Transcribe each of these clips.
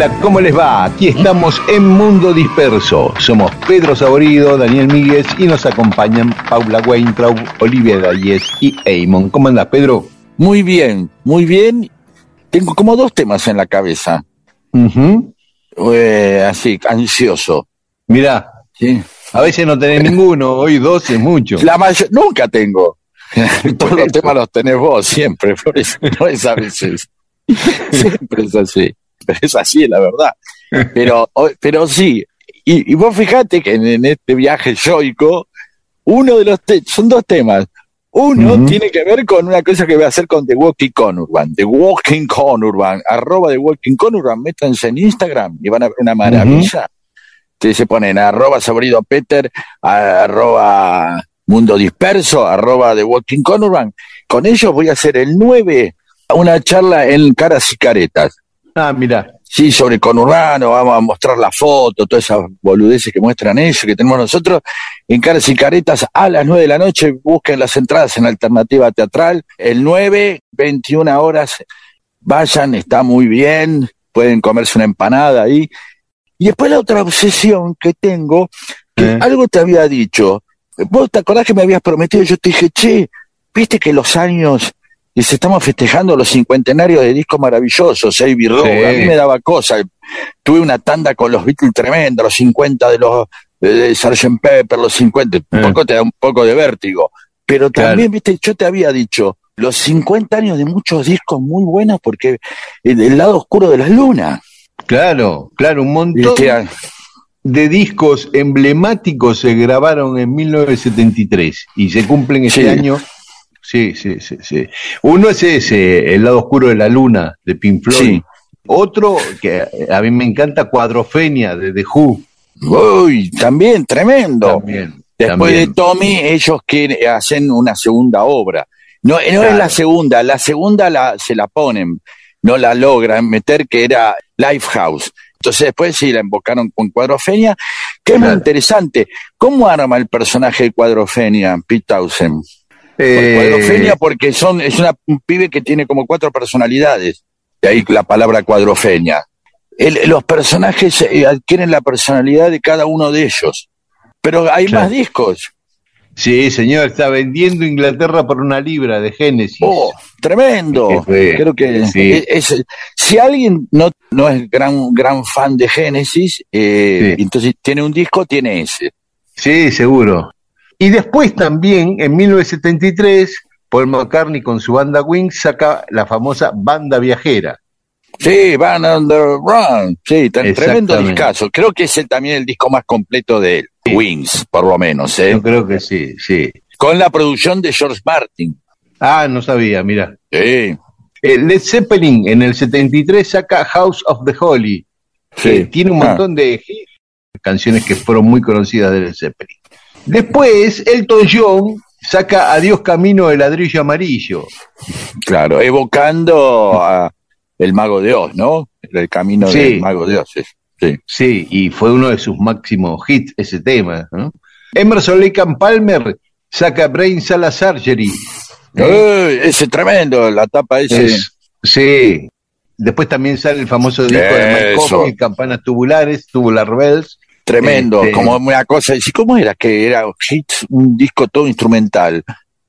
Hola, ¿cómo les va? Aquí estamos en Mundo Disperso. Somos Pedro Saborido, Daniel Míguez y nos acompañan Paula Weintraub, Olivia Dalles y Eamon. ¿Cómo andas, Pedro? Muy bien, muy bien. Tengo como dos temas en la cabeza. Eh, así, ansioso. Mirá, a veces no tenés ninguno, hoy dos es mucho. La nunca tengo. Todos los temas los tenés vos, siempre, por eso no es a veces. siempre es así. Es así, la verdad. Pero, pero sí, y, vos fijate que en, este viaje yoico, uno de los son dos temas. Uno tiene que ver con una cosa que voy a hacer con The Walking Conurban, The Walking Conurban, arroba The Walking Conurban, métanse en Instagram y van a ver una maravilla. se ponen arroba Sabrido Peter, arroba Mundo Disperso, arroba The Walking Conurban. Con ellos voy a hacer el 9, una charla en caras y caretas. Ah, mira. Sí, sobre conurbano, vamos a mostrar la foto, todas esas boludeces que muestran ellos, que tenemos nosotros, en Caras y Caretas a las 9 de la noche, busquen las entradas en Alternativa Teatral, el 9, 21 horas, vayan, está muy bien, pueden comerse una empanada ahí. Y después la otra obsesión que tengo, que eh. algo te había dicho, vos te acordás que me habías prometido, yo te dije, che, viste que los años Dice, estamos festejando los cincuentenarios de discos maravillosos, Abbey Road. A mí me daba cosa. Tuve una tanda con los Beatles tremenda, los 50 de los de Sgt. Pepper, los 50. Un eh. poco te da un poco de vértigo. Pero también, viste, yo te había dicho, los 50 años de muchos discos muy buenos porque el, lado oscuro de las lunas. Claro, claro, un montón de discos emblemáticos se grabaron en 1973 y se cumplen este año Sí, sí, sí, sí. Uno es ese, El lado oscuro de la luna, de Pink Floyd. Otro, que a mí me encanta, Cuadrofenia, de The Who. Uy, también, tremendo. Después de Tommy, ellos quieren, hacen una segunda obra. No, no es la segunda, la segunda la, se la ponen, no la logran meter, que era Lifehouse. Entonces después sí la invocaron con Cuadrofenia, que es muy interesante. ¿Cómo arma el personaje de Cuadrofenia, Pete Townsend? Cuadrofenia eh, porque son, es una, un pibe que tiene como cuatro personalidades. De ahí la palabra cuadrofenia. los personajes eh, adquieren la personalidad de cada uno de ellos. Pero hay más discos. Sí, señor, está vendiendo Inglaterra por una libra de Génesis. Oh, tremendo. Creo que si alguien no, no es gran, gran fan de Génesis, eh, entonces tiene un disco, tiene ese. Sí, seguro. Y después también, en 1973, Paul McCartney con su banda Wings saca la famosa Banda Viajera. Sí, Van on the Run. Sí, tremendo discazo. Creo que es también el disco más completo de Wings, por lo menos. ¿eh? Yo creo que sí, sí. Con la producción de George Martin. Ah, no sabía, mira. Sí. Eh, Led Zeppelin en el 73 saca House of the Holy. Sí. tiene un ah. montón de canciones que fueron muy conocidas de Led Zeppelin. Después, Elton John saca Adiós Camino de ladrillo amarillo. Claro, evocando a el Mago de Oz, ¿no? El camino del Mago de Oz. Sí. sí, y fue uno de sus máximos hits ese tema. ¿no? Emerson Lake Palmer saca Brain Sala Surgery. ese tremendo, la tapa ese. sí. Después también sale el famoso disco de Mike Campanas Tubulares, Tubular Bells. Tremendo, este, como una cosa. ¿Y cómo era que era un disco todo instrumental?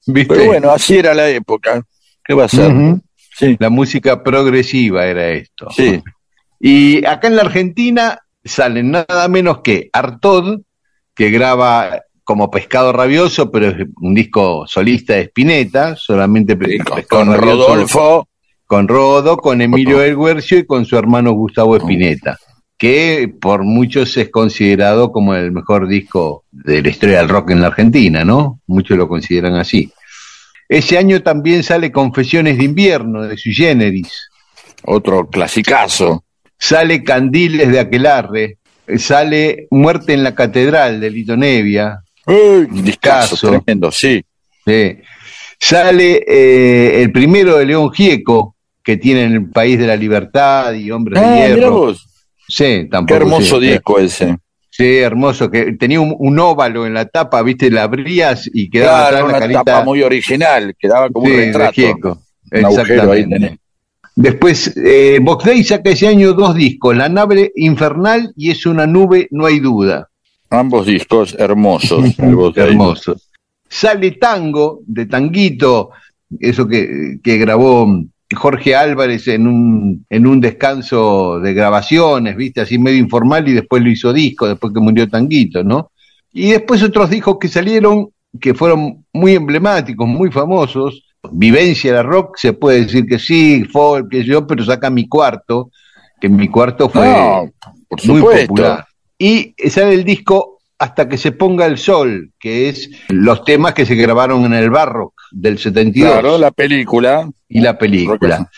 Pero bueno, así era la época. ¿Qué va a ser? sí. La música progresiva era esto. Sí. Y acá en la Argentina salen nada menos que Artod, que graba como Pescado Rabioso, pero es un disco solista de Spinetta, solamente con Rodolfo. Con Rodo, con Emilio Elguercio y con su hermano Gustavo Spinetta, que por muchos es considerado como el mejor disco de la historia del rock en la Argentina, ¿no? Muchos lo consideran así. Ese año también sale Confesiones de Invierno de Sui Generis. Otro clasicazo. Sale Candiles de Aquelarre. Sale Muerte en la Catedral de Lito Nevia. Uy, discazo, tremendo, sí. Sale eh, el primero de León Gieco, que tiene en el País de la Libertad y Hombres de ah, Hierro. Sí, tampoco. Qué hermoso disco ese. Sí, hermoso, que tenía un, óvalo en la tapa, viste, la abrías y quedaba claro, una tapa muy original, quedaba como un retrato. Exactamente. Después, eh, Box Day saca ese año dos discos, La nave infernal y Es una nube, no hay duda. Ambos discos hermosos. hermosos. Sale Tango, de Tanguito, eso que, que grabó Jorge Álvarez en un, en un descanso de grabaciones, viste, así medio informal, y después lo hizo disco, después que murió Tanguito, ¿no? Y después otros discos que salieron, que fueron muy emblemáticos, muy famosos. Vivencia de rock, se puede decir que sí, folk, que yo, pero saca mi cuarto, que mi cuarto fue muy popular. Y sale el disco hasta que se ponga el sol, que es los temas que se grabaron en el barro del 72. Claro, la película. Y la película.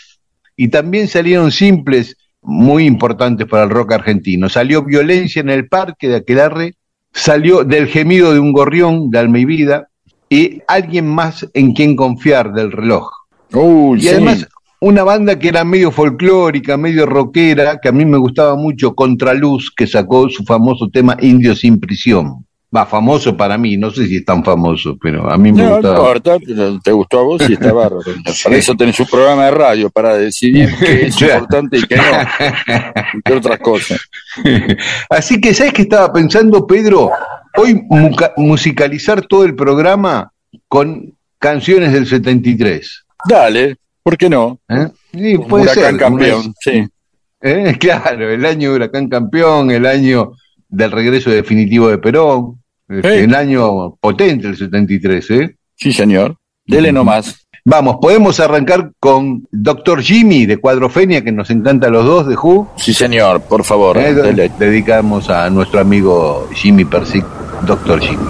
Y también salieron simples muy importantes para el rock argentino. Salió Violencia en el Parque de Aquelarre, salió Del gemido de un gorrión de Alma y Vida y Alguien más en quien confiar del reloj. y además una banda que era medio folclórica, medio rockera, que a mí me gustaba mucho, Contraluz, que sacó su famoso tema Indio sin prisión. Va, famoso para mí, no sé si es tan famoso, pero a mí me no, gustaba. No importa, te gustó a vos y está bárbaro. Para eso tenés un programa de radio, para decidir qué es importante y qué no, y qué otras cosas. Así que, ¿sabes qué estaba pensando, Pedro? Hoy musicalizar todo el programa con canciones del 73. Dale, ¿Por qué no? ¿Eh? Sí, puede Huracán campeón, sí. ¿Eh? Claro, el año de Huracán campeón, el año del regreso definitivo de Perón, este, el año potente el 73, ¿eh? Sí, señor. Dele nomás. Vamos, podemos arrancar con Doctor Jimmy de Cuadrofenia, que nos encanta a los dos de Who. Sí, señor, por favor. ¿Eh? Dedicamos a nuestro amigo Jimmy Persic, Doctor Jimmy.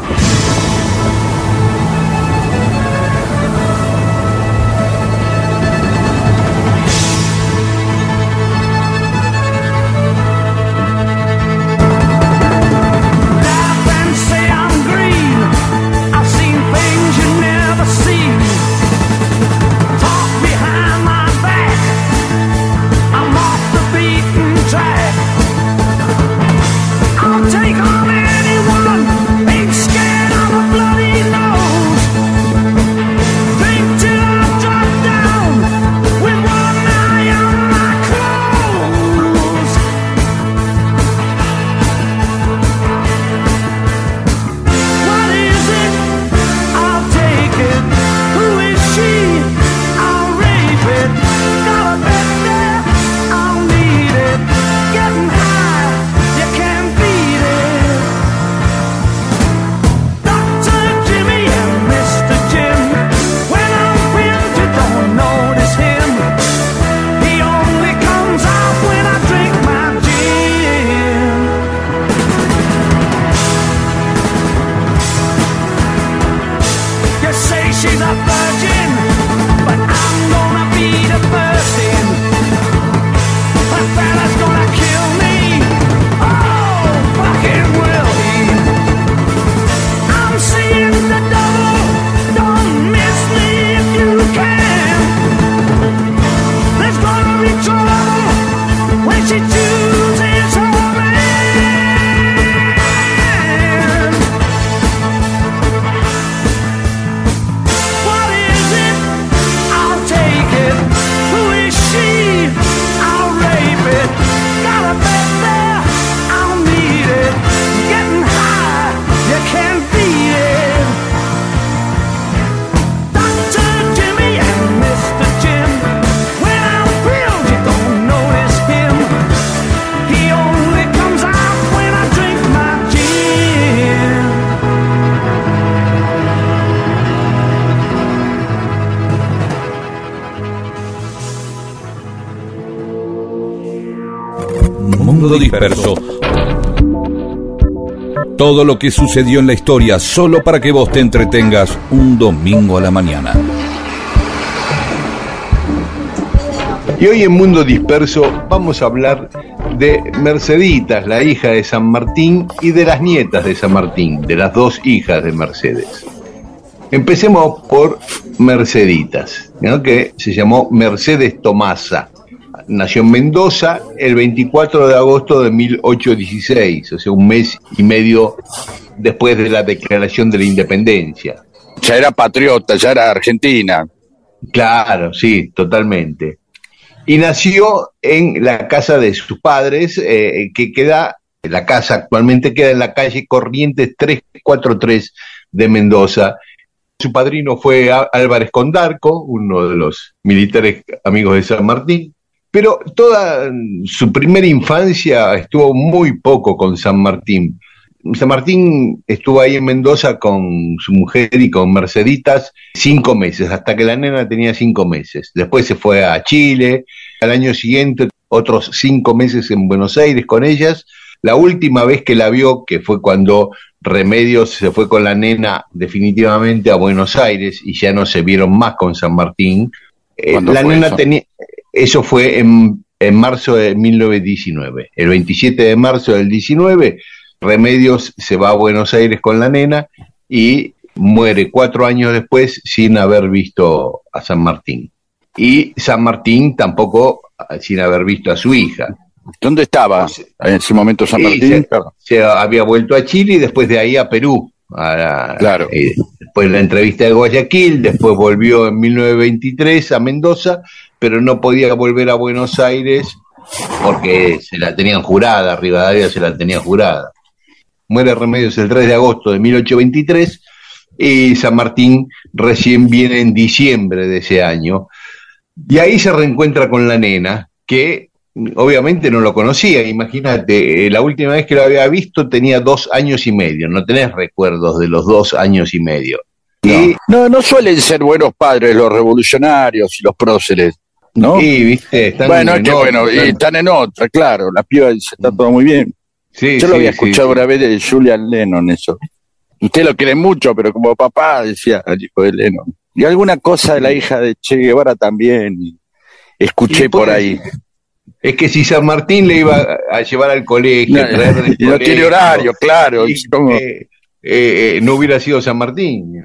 Disperso. Todo lo que sucedió en la historia solo para que vos te entretengas un domingo a la mañana. Y hoy en Mundo Disperso vamos a hablar de Merceditas, la hija de San Martín, y de las nietas de San Martín, de las dos hijas de Mercedes. Empecemos por Merceditas, que se llamó Mercedes Tomasa. Nació en Mendoza el 24 de agosto de 1816, o sea, un mes y medio después de la declaración de la independencia. Ya era patriota, ya era argentina. Claro, sí, totalmente y nació en la casa de sus padres, eh, que queda, la casa actualmente queda en la calle Corrientes 343 de Mendoza. Su padrino fue Álvarez Condarco, uno de los militares amigos de San Martín, pero toda su primera infancia estuvo muy poco con San Martín. San Martín estuvo ahí en Mendoza con su mujer y con Merceditas cinco meses, hasta que la nena tenía cinco meses. Después se fue a Chile, al año siguiente otros cinco meses en Buenos Aires con ellas. La última vez que la vio, que fue cuando Remedios se fue con la nena definitivamente a Buenos Aires y ya no se vieron más con San Martín. Eh, la nena tenía, eso fue en, en marzo de 1919. El 27 de marzo del 19 Remedios se va a Buenos Aires con la nena y muere cuatro años después sin haber visto a San Martín. Y San Martín tampoco sin haber visto a su hija. ¿Dónde estaba en ese momento San Martín? Se, había vuelto a Chile y después de ahí a Perú. claro. Eh, después la entrevista de Guayaquil, después volvió en 1923 a Mendoza, pero no podía volver a Buenos Aires porque se la tenían jurada, Rivadavia se la tenía jurada muere Remedios el 3 de agosto de 1823 y San Martín recién viene en diciembre de ese año. Y ahí se reencuentra con la nena, que obviamente no lo conocía. Imagínate, la última vez que lo había visto tenía dos años y medio. No tenés recuerdos de los dos años y medio. No, no, suelen ser buenos padres los revolucionarios y los próceres. ¿No? Sí, viste, están bueno, es que bueno, y están en otra, claro, la piba está todo muy bien. Yo lo había escuchado una vez de Julian Lennon, eso. Usted lo quiere mucho, pero como papá, decía el hijo de Lennon. Y alguna cosa de la hija de Che Guevara también. Escuché por ahí. Es que si San Martín le iba a llevar al colegio, no, no tiene horario, claro. Eh, eh, no hubiera sido San Martín.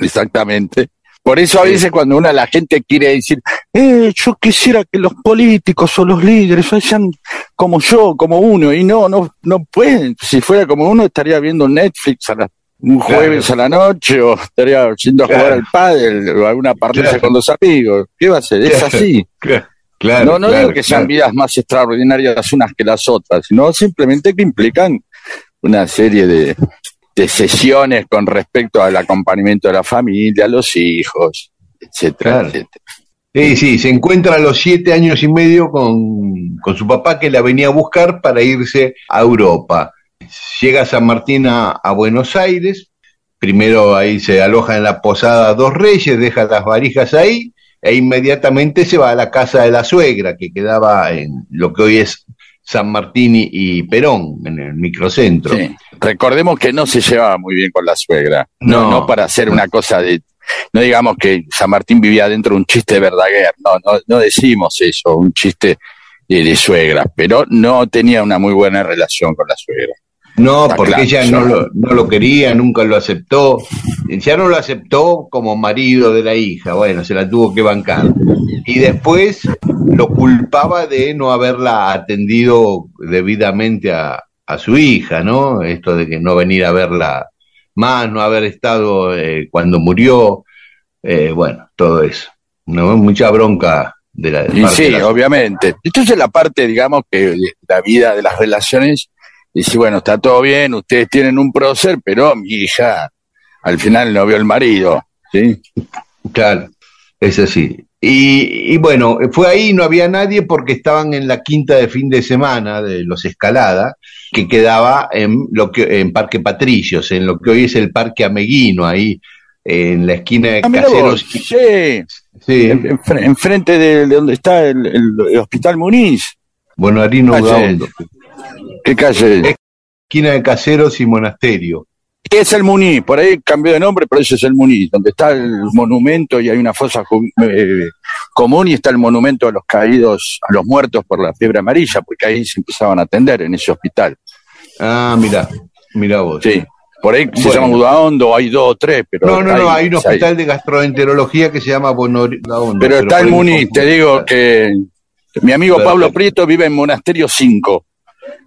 Exactamente. Por eso a veces cuando una la gente quiere decir, eh, yo quisiera que los políticos o los líderes sean como yo, como uno, y no, no, no pueden. Si fuera como uno estaría viendo Netflix a un jueves a la noche o estaría yendo a jugar al pádel o alguna partida con los amigos. ¿Qué va a ser? Es así. Claro, no no digo que sean vidas más extraordinarias unas que las otras, sino simplemente que implican una serie de, de sesiones con respecto al acompañamiento de la familia, los hijos, etcétera, etcétera. Sí, sí, se encuentra a los siete años y medio con, con, su papá que la venía a buscar para irse a Europa. Llega San Martín a, a, Buenos Aires, primero ahí se aloja en la posada Dos Reyes, deja las varijas ahí e inmediatamente se va a la casa de la suegra que quedaba en lo que hoy es San Martín y Perón, en el microcentro. Sí. Recordemos que no se llevaba muy bien con la suegra. No, no, para hacer una cosa de. No digamos que San Martín vivía dentro de un chiste de Verdaguer. No, no, no decimos eso, un chiste de, de, suegra. Pero no tenía una muy buena relación con la suegra. No, Está porque claro, ella no lo, no lo, quería, nunca lo aceptó. Ya no lo aceptó como marido de la hija. Bueno, se la tuvo que bancar. Y después lo culpaba de no haberla atendido debidamente a, a su hija, ¿no? Esto de que no venir a verla más, no haber estado eh, cuando murió, eh, bueno, todo eso. ¿no? Mucha bronca de la. De sí, de la... obviamente. Entonces la parte, digamos, que la vida, de las relaciones, dice, bueno, está todo bien, ustedes tienen un prócer, pero mi hija al final no vio el marido, ¿sí? Claro, es así. Y, y, bueno, fue ahí, no había nadie porque estaban en la quinta de fin de semana de los Escalada, que quedaba en, lo que, en Parque Patricios, en lo que hoy es el Parque Ameguino, ahí en la esquina de ah, Caseros. Sí, sí. Enfrente en de, de, donde está el, Hospital Muniz. Bueno, Arino Gaundo. ¿Qué calle? Esquina de Caseros y Monasterio. Es el Muní, por ahí cambió de nombre, pero ese es el Muní, donde está el monumento y hay una fosa eh, común y está el monumento a los caídos, a los muertos por la fiebre amarilla, porque ahí se empezaban a atender en ese hospital. Ah, mira, mira vos. Sí, por ahí se llama Udaondo, hay dos o tres, pero... No, no, no, hay un hospital de gastroenterología que se llama Bonodaondo. Pero, pero está el Muní, te digo que mi amigo Pablo Prieto vive en Monasterio 5.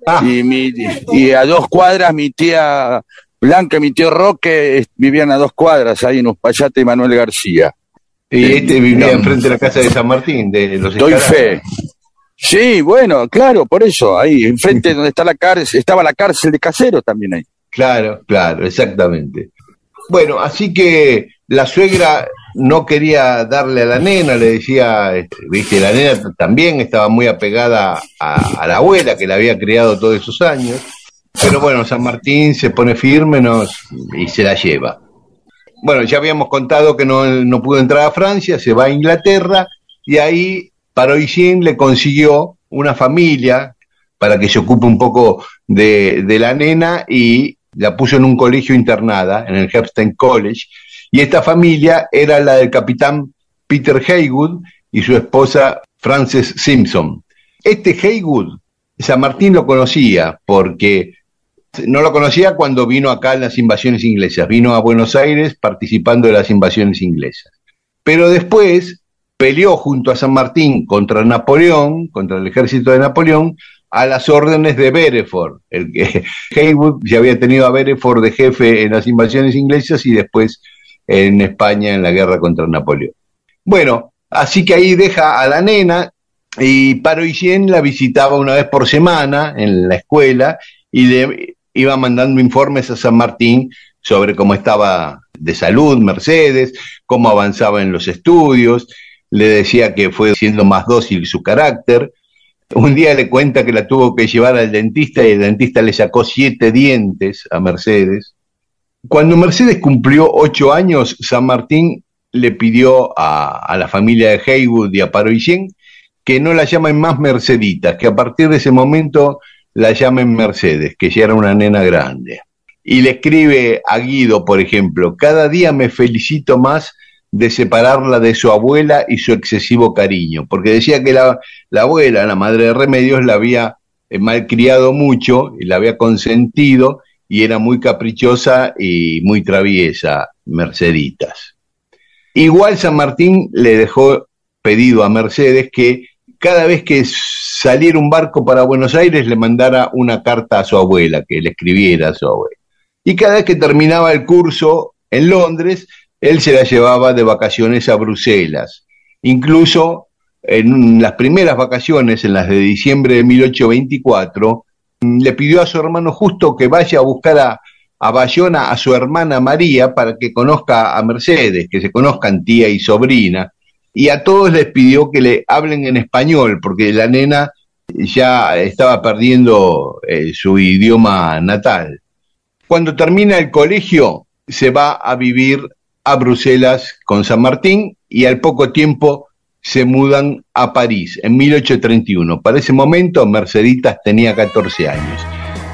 Ah. Y, mi, y a dos cuadras mi tía Blanca y mi tío Roque vivían a dos cuadras ahí en Uspallate y Manuel García. Y este vivía enfrente de la casa de San Martín, de los Doy fe. Sí, bueno, claro, por eso, ahí, enfrente donde está la cárcel, estaba la cárcel de casero también ahí. Claro, claro, exactamente. Bueno, así que la suegra no quería darle a la nena, le decía, este, viste, la nena también estaba muy apegada a, la abuela que la había criado todos esos años, pero bueno, San Martín se pone firme y se la lleva. Bueno, ya habíamos contado que no, pudo entrar a Francia, se va a Inglaterra y ahí Paroisien le consiguió una familia para que se ocupe un poco de, de la nena y la puso en un colegio internada, en el Hepstein College, y esta familia era la del capitán Peter Haywood y su esposa Frances Simpson. Este Haywood, San Martín lo conocía porque no lo conocía cuando vino acá en las invasiones inglesas, vino a Buenos Aires participando de las invasiones inglesas. Pero después peleó junto a San Martín contra Napoleón, contra el ejército de Napoleón, a las órdenes de Bereford. El que Haywood ya había tenido a Bereford de jefe en las invasiones inglesas y después en España en la guerra contra Napoleón. Bueno, así que ahí deja a la nena y Paroisien la visitaba una vez por semana en la escuela y le iba mandando informes a San Martín sobre cómo estaba de salud Mercedes, cómo avanzaba en los estudios, le decía que fue siendo más dócil su carácter. Un día le cuenta que la tuvo que llevar al dentista y el dentista le sacó siete dientes a Mercedes. Cuando Mercedes cumplió ocho años, San Martín le pidió a, la familia de Haywood y a Paroisien que no la llamen más Merceditas, que a partir de ese momento la llamen Mercedes, que ya era una nena grande. Y le escribe a Guido, por ejemplo, cada día me felicito más de separarla de su abuela y su excesivo cariño, porque decía que la, la abuela, la madre de Remedios, la había eh, malcriado mucho y la había consentido y era muy caprichosa y muy traviesa, Merceditas. Igual San Martín le dejó pedido a Mercedes que cada vez que saliera un barco para Buenos Aires le mandara una carta a su abuela, que le escribiera a su abuela. Y cada vez que terminaba el curso en Londres, él se la llevaba de vacaciones a Bruselas. Incluso en las primeras vacaciones, en las de diciembre de 1824, le pidió a su hermano justo que vaya a buscar a, Bayona a su hermana María para que conozca a Mercedes, que se conozcan tía y sobrina, y a todos les pidió que le hablen en español, porque la nena ya estaba perdiendo eh, su idioma natal. Cuando termina el colegio, se va a vivir a Bruselas con San Martín y al poco tiempo se mudan a París en 1831. Para ese momento Merceditas tenía 14 años.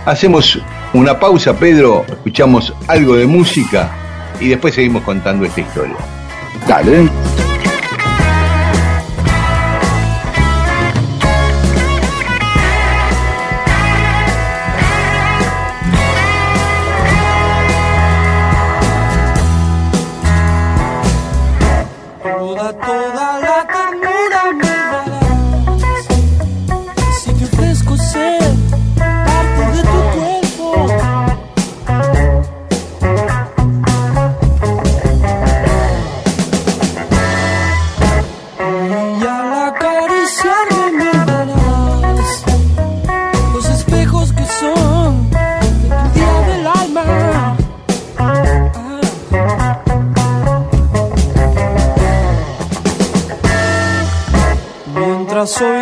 Hacemos una pausa, Pedro, escuchamos algo de música y después seguimos contando esta historia. Dale. So.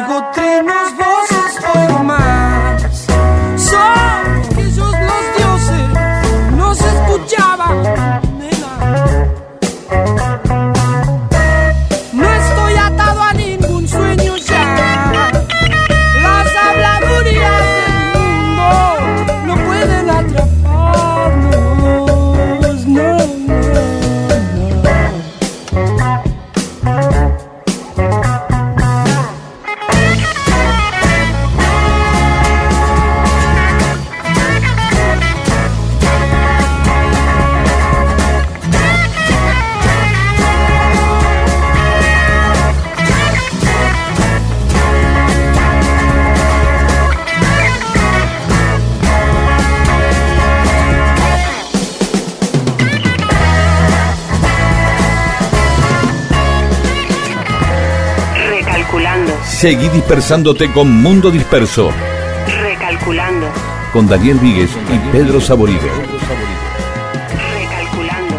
Seguí dispersándote con Mundo Disperso. Recalculando. Con Daniel Víguez y Pedro Saborido. Recalculando.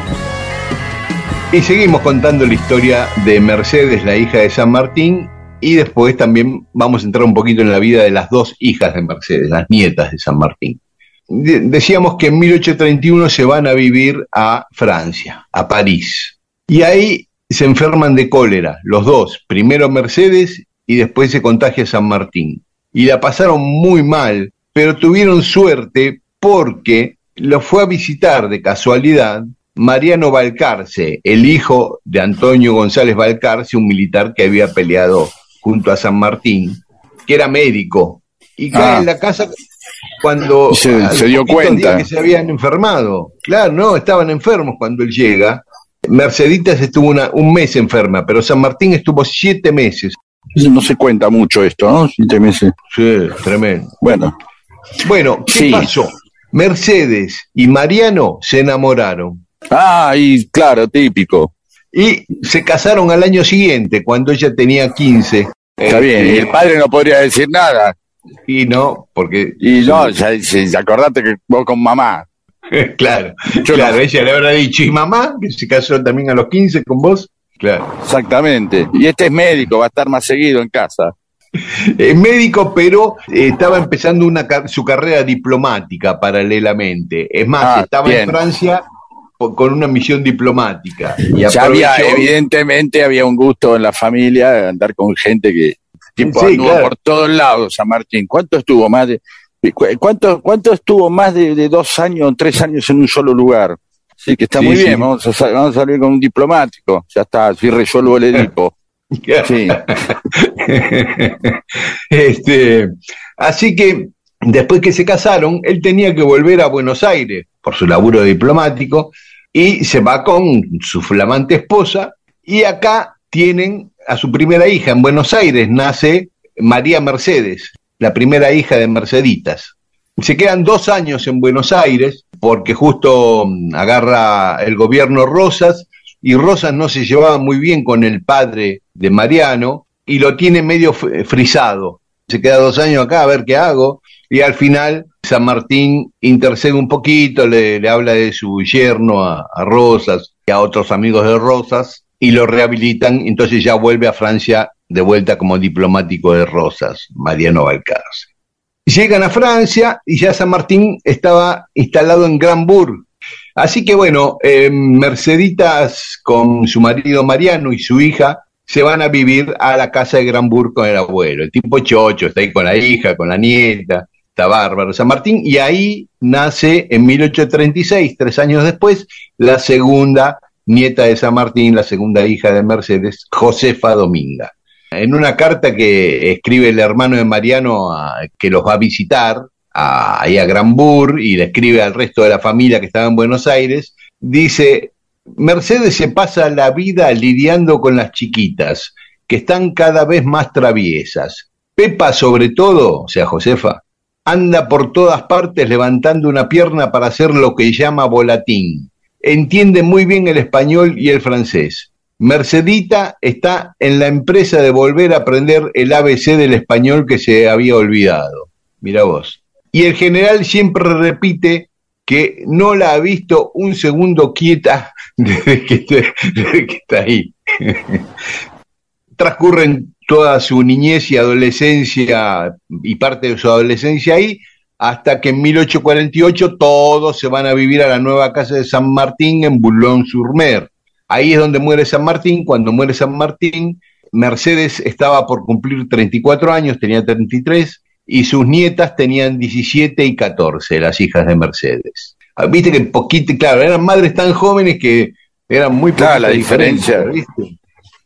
Y seguimos contando la historia de Mercedes, la hija de San Martín, y después también vamos a entrar un poquito en la vida de las dos hijas de Mercedes, las nietas de San Martín. decíamos que en 1831 se van a vivir a Francia, a París. Y ahí se enferman de cólera, los dos, primero Mercedes y después se contagia San Martín. Y la pasaron muy mal, pero tuvieron suerte porque lo fue a visitar de casualidad Mariano Balcarce, el hijo de Antonio González Balcarce, un militar que había peleado junto a San Martín, que era médico, y cae en ah. la casa cuando se, dio cuenta que se habían enfermado. Claro, no, estaban enfermos cuando él llega. Merceditas estuvo una, un mes enferma, pero San Martín estuvo siete meses. No se cuenta mucho esto, ¿no? Siete meses. Sí, tremendo. Bueno. Bueno, ¿qué pasó? Mercedes y Mariano se enamoraron. Ah, y claro, típico. Y se casaron al año siguiente, cuando ella tenía 15. Está bien, y el padre no podría decir nada. Y no, porque... Y no, ya, ya, acordate que vos con mamá. claro, claro, ella le habrá dicho, ¿y mamá? Que se casó también a los 15 con vos. Claro. Exactamente. Y este es médico, va a estar más seguido en casa. Es médico, pero estaba empezando una, su carrera diplomática paralelamente. Es más, ah, estaba en Francia con una misión diplomática. Y ya había, evidentemente había un gusto en la familia de andar con gente que tipo, por todos lados, San Martín. ¿Cuánto estuvo más de cuánto, cuánto estuvo más de, dos años, tres años en un solo lugar? Sí, que está muy bien, vamos a, vamos a salir con un diplomático, ya está, así resuelvo el Edipo. sí. este, así que después que se casaron, él tenía que volver a Buenos Aires por su laburo diplomático y se va con su flamante esposa y acá tienen a su primera hija en Buenos Aires, nace María Mercedes, la primera hija de Merceditas. Se quedan dos años en Buenos Aires porque justo mm, agarra el gobierno Rosas y Rosas no se llevaba muy bien con el padre de Mariano y lo tiene medio frisado. Se queda dos años acá a ver qué hago y al final San Martín intercede un poquito, le, habla de su yerno a, Rosas y a otros amigos de Rosas y lo rehabilitan, entonces ya vuelve a Francia de vuelta como diplomático de Rosas, Mariano Balcarce. Llegan a Francia y ya San Martín estaba instalado en Granbourg. Así que bueno, eh, Merceditas con su marido Mariano y su hija se van a vivir a la casa de Granbourg con el abuelo. El tipo chocho, está ahí con la hija, con la nieta, bárbaro San Martín, y ahí nace en 1836, tres años después, la segunda nieta de San Martín, la segunda hija de Mercedes, Josefa Dominga. En una carta que escribe el hermano de Mariano que los va a visitar, ahí a Granbur, y le escribe al resto de la familia que estaba en Buenos Aires, dice, Mercedes se pasa la vida lidiando con las chiquitas, que están cada vez más traviesas. Pepa sobre todo, o sea, Josefa, anda por todas partes levantando una pierna para hacer lo que llama volatín. Entiende muy bien el español y el francés. Mercedita está en la empresa de volver a aprender el ABC del español que se había olvidado. Mira vos. Y el general siempre repite que no la ha visto un segundo quieta desde que, está ahí. Transcurren toda su niñez y adolescencia y parte de su adolescencia ahí, hasta que en 1848 todos se van a vivir a la nueva casa de San Martín en Boulogne-sur-Mer. Ahí es donde muere San Martín. Cuando muere San Martín, Mercedes estaba por cumplir 34 años, tenía 33, y sus nietas tenían 17 y 14, las hijas de Mercedes. Ah, viste que poquito, claro, eran madres tan jóvenes que eran muy claro, la diferencia. ¿viste?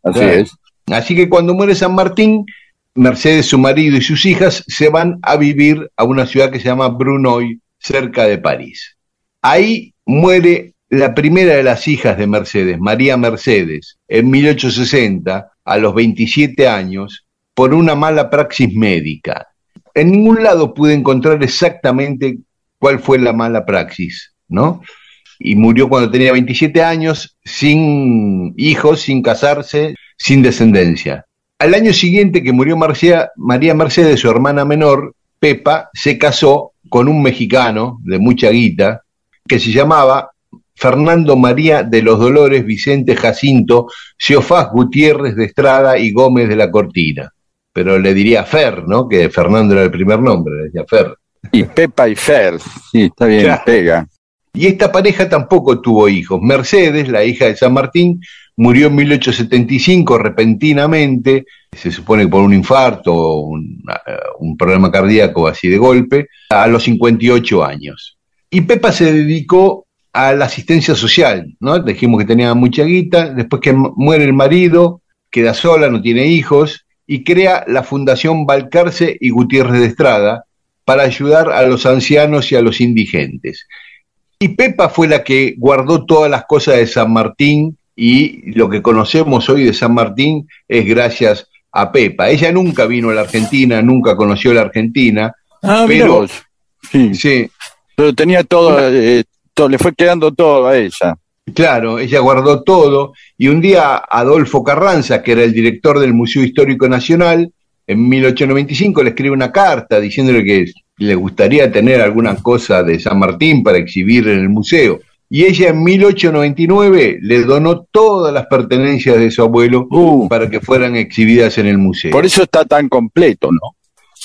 Así es. Así que cuando muere San Martín, Mercedes, su marido y sus hijas se van a vivir a una ciudad que se llama Brunoy, cerca de París. Ahí muere la primera de las hijas de Mercedes, María Mercedes, en 1860, a los 27 años, por una mala praxis médica. En ningún lado pude encontrar exactamente cuál fue la mala praxis, ¿no? Y murió cuando tenía 27 años, sin hijos, sin casarse, sin descendencia. Al año siguiente que murió Marcia, María Mercedes, su hermana menor, Pepa, se casó con un mexicano de mucha guita que se llamaba Fernando María de los Dolores Vicente Jacinto Ciofás Gutiérrez de Estrada y Gómez de la Cortina. Pero le diría Fer, ¿no? Que Fernando era el primer nombre, le decía Fer. Y Pepa y Fer, sí, está bien, pega. Y esta pareja tampoco tuvo hijos. Mercedes, la hija de San Martín, murió en 1875 repentinamente, se supone que por un infarto o un, un, problema cardíaco así de golpe, a los 58 años. Y Pepa se dedicó a la asistencia social, ¿no? Dijimos que tenía mucha guita, después que muere el marido, queda sola, no tiene hijos, y crea la Fundación Balcarce y Gutiérrez de Estrada para ayudar a los ancianos y a los indigentes. Y Pepa fue la que guardó todas las cosas de San Martín y lo que conocemos hoy de San Martín es gracias a Pepa. Ella nunca vino a la Argentina, nunca conoció la Argentina, ah, pero sí. sí. Pero tenía todo, eh, todo, le fue quedando todo a ella. Claro, ella guardó todo y un día Adolfo Carranza, que era el director del Museo Histórico Nacional, en 1895 le escribe una carta diciéndole que le gustaría tener alguna cosa de San Martín para exhibir en el museo. Y ella en 1899 le donó todas las pertenencias de su abuelo uh. para que fueran exhibidas en el museo. Por eso está tan completo, ¿no?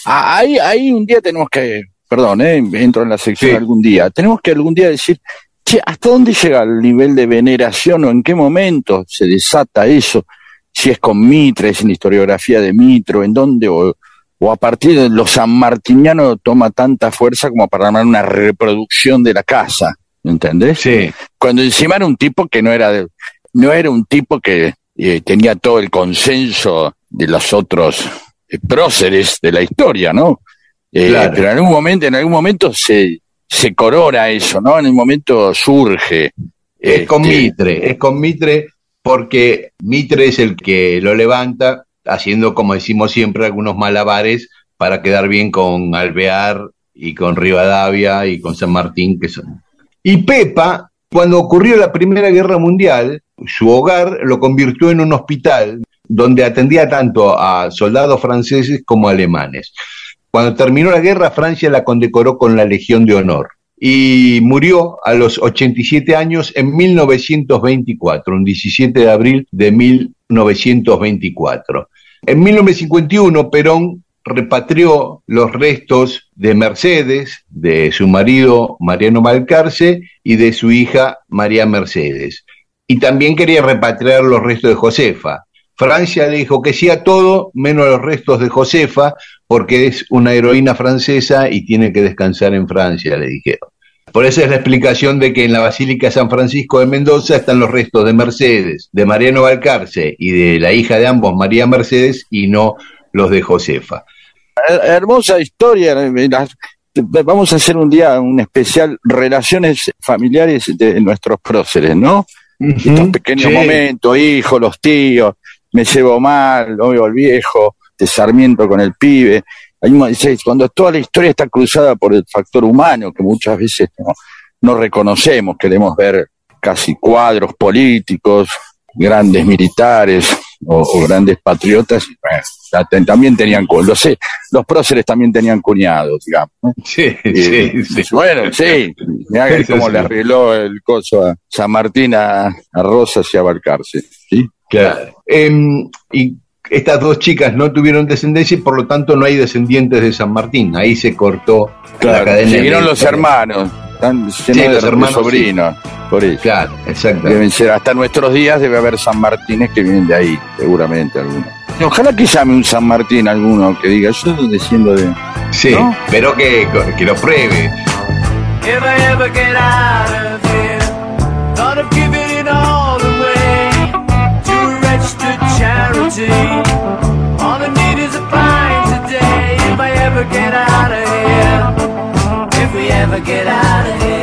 Ah, ahí, ahí un día tenemos que, perdón, eh, entro en la sección algún día, tenemos que algún día decir, che, ¿hasta dónde llega el nivel de veneración o en qué momento se desata eso? Si es con Mitre, es en la historiografía de Mitro, en dónde, o, o a partir de los sanmartinianos toma tanta fuerza como para armar una reproducción de la casa, ¿entendés? Sí. Cuando encima era un tipo que no era, no era un tipo que eh, tenía todo el consenso de los otros eh, próceres de la historia, ¿no? Eh, pero en algún momento, en algún momento se, se corora eso, ¿no? En un momento surge. Es con este, Mitre, es con Mitre porque Mitre es el que lo levanta haciendo, como decimos siempre, algunos malabares para quedar bien con Alvear y con Rivadavia y con San Martín, que son. Y Pepa, cuando ocurrió la Primera Guerra Mundial, su hogar lo convirtió en un hospital donde atendía tanto a soldados franceses como alemanes. Cuando terminó la guerra, Francia la condecoró con la Legión de Honor y murió a los 87 años en 1924, un 17 de abril de 1924. En 1951, Perón repatrió los restos de Mercedes, de su marido Mariano Malcarce y de su hija María Mercedes. Y también quería repatriar los restos de Josefa. Francia le dijo que sí a todo, menos a los restos de Josefa, porque es una heroína francesa y tiene que descansar en Francia, le dijeron. Por eso es la explicación de que en la Basílica de San Francisco de Mendoza están los restos de Mercedes, de Mariano Balcarce y de la hija de ambos, María Mercedes, y no los de Josefa. Hermosa historia. Vamos a hacer un día un especial relaciones familiares de nuestros próceres, ¿no? Estos pequeños momentos, hijos, los tíos, me llevo mal, veo el viejo, de Sarmiento con el pibe cuando toda la historia está cruzada por el factor humano, que muchas veces no, reconocemos, queremos ver casi cuadros políticos, grandes militares o, grandes patriotas, también tenían, lo sé, los próceres también tenían cuñados, digamos. Sí, sí, sí. Bueno, sí, me cómo le arregló el coso a San Martín, a, Rosas y a Balcarce. ¿sí? Claro. Em, y estas dos chicas no tuvieron descendencia y por lo tanto no hay descendientes de San Martín. Ahí se cortó la cadena. Siguieron los hermanos, están sí, los hermanos sobrinos. Por eso. Claro, exacto. Deben ser, hasta nuestros días debe haber San Martínez que vienen de ahí, seguramente algunos. Ojalá que llame un San Martín alguno que diga, yo estoy diciendo de. Sí, pero que, que lo pruebe. All I need is a pint today if I ever get out of here. If we ever get out of here.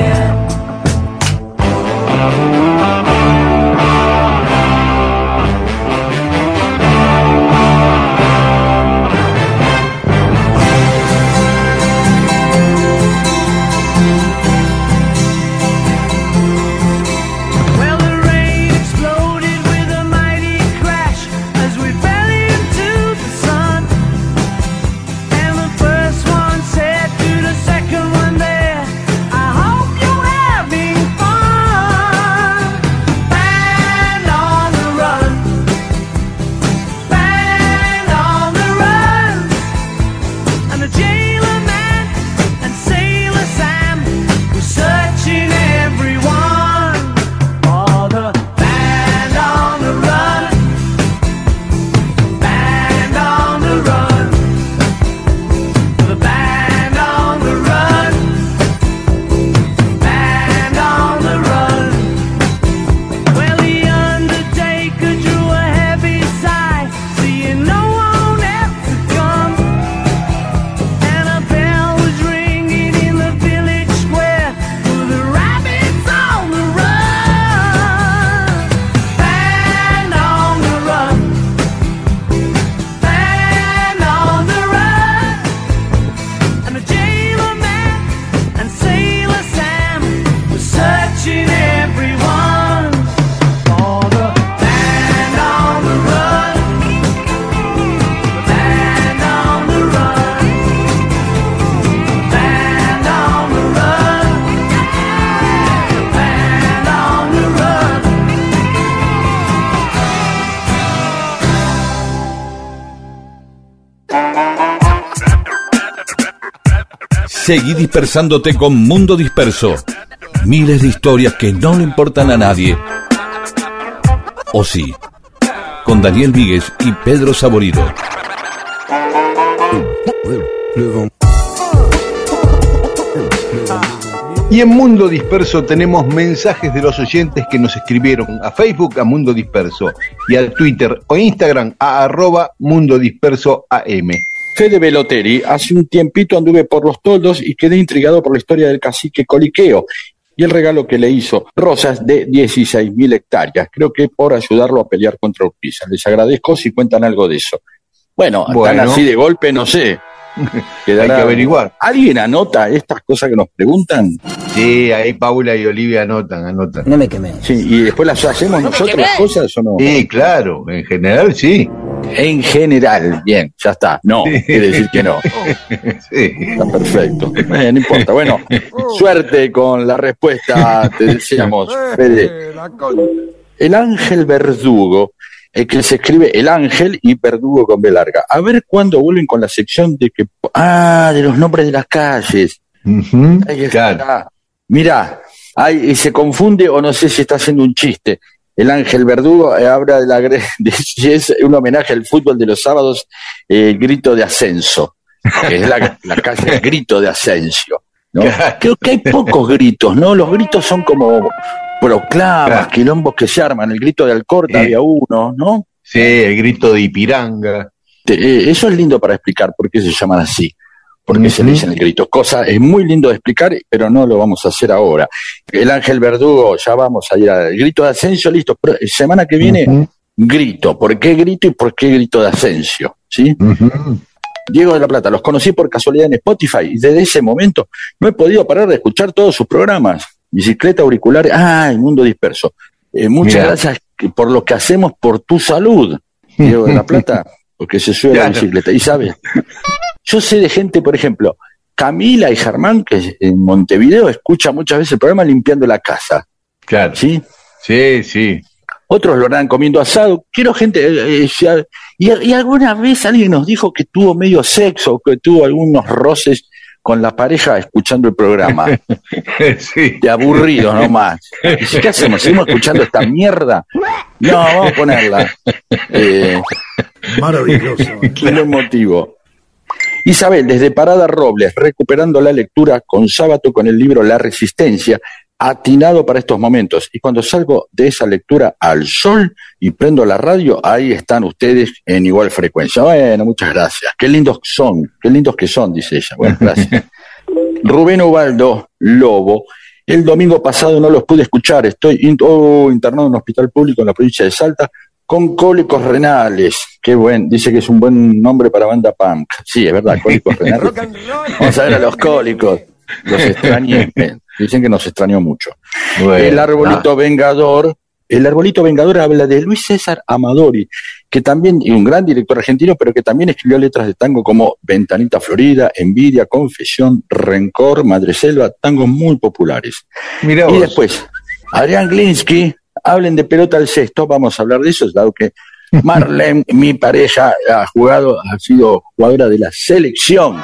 Seguí dispersándote con Mundo Disperso. Miles de historias que no le importan a nadie. O sí, con Daniel Víguez y Pedro Saborido. Y en Mundo Disperso tenemos mensajes de los oyentes que nos escribieron a Facebook a Mundo Disperso y al Twitter o Instagram a arroba Mundo Disperso AM. Fede Veloteri, hace un tiempito anduve por los toldos y quedé intrigado por la historia del cacique Coliqueo y el regalo que le hizo Rosas de 16.000 hectáreas. Creo que por ayudarlo a pelear contra Urquiza. Les agradezco si cuentan algo de eso. Bueno, Bueno. tan así de golpe, no sé. Hay que averiguar. ¿Alguien anota estas cosas que nos preguntan? Sí, ahí Paula y Olivia anotan, anotan. No me quemé. Sí, y después las hacemos nosotros las cosas o no. Sí, claro, en general sí. En general, bien, ya está. No, quiere decir que no. sí. Está perfecto. Eh, no importa. Bueno, suerte con la respuesta, te deseamos, Fede. El ángel verdugo, el que se escribe el ángel y verdugo con B larga. A ver cuándo vuelven con la sección de que. Ah, de los nombres de las calles. Ujú, Ahí está. claro. Mirá, ahí se confunde o no sé si está haciendo un chiste. El ángel verdugo eh, habla de la de es un homenaje al fútbol de los sábados, eh, el grito de ascenso, que es la, la calle Grito de Asensio. ¿no? Creo que hay pocos gritos, ¿no? Los gritos son como proclamas, quilombos que se arman. El grito de Alcorta Sí. había uno, ¿no? Sí, el grito de Ipiranga. Te- eh, eso es lindo para explicar por qué se llaman así. Porque se le dicen el grito. Cosa es muy lindo de explicar, pero no lo vamos a hacer ahora. El ángel verdugo, ya vamos a ir al grito de ascenso, listo. Pero, semana que viene, grito. ¿Por qué grito y por qué grito de ascenso? ¿Sí? Diego de la Plata, los conocí por casualidad en Spotify y desde ese momento no he podido parar de escuchar todos sus programas. Bicicleta, auriculares, ah, el mundo disperso. Eh, muchas gracias por lo que hacemos por tu salud, Diego de la Plata, porque se sube a la bicicleta. Y sabes, yo sé de gente, por ejemplo, Camila y Germán, que en Montevideo escucha muchas veces el programa limpiando la casa, Claro. ¿sí? Sí, sí. Otros lo harán comiendo asado. Quiero gente. eh, eh, y alguna vez alguien nos dijo que tuvo medio sexo, que tuvo algunos roces con la pareja escuchando el programa. sí. De aburrido nomás. Dice, ¿qué hacemos? ¿Seguimos escuchando esta mierda? No, vamos a ponerla. Eh, Maravilloso. qué motivo. Isabel, desde Parada Robles, recuperando la lectura con sábado con el libro La Resistencia, atinado para estos momentos. Y cuando salgo de esa lectura al sol y prendo la radio, ahí están ustedes en igual frecuencia. Bueno, muchas gracias. Qué lindos son, qué lindos que son, dice ella. Bueno, gracias. Rubén Ubaldo Lobo. El domingo pasado no los pude escuchar. Estoy in- oh, internado en un hospital público en la provincia de Salta con cólicos renales. Qué buen, dice que es un buen nombre para banda punk. Sí, es verdad, cólicos renales. Vamos a ver a los cólicos. Los extrañé. Dicen que nos extrañó mucho. Bueno, el arbolito ah, vengador. El arbolito vengador habla de Luis César Amadori, que también, y un gran director argentino, pero que también escribió letras de tango como Ventanita Florida, Envidia, Confesión, Rencor, Madre Selva, tangos muy populares. mirá Y después, Adrián Glinsky, hablen de pelota al sexto, vamos a hablar de eso, dado que Marlene, mi pareja, ha jugado, ha sido jugadora de la selección.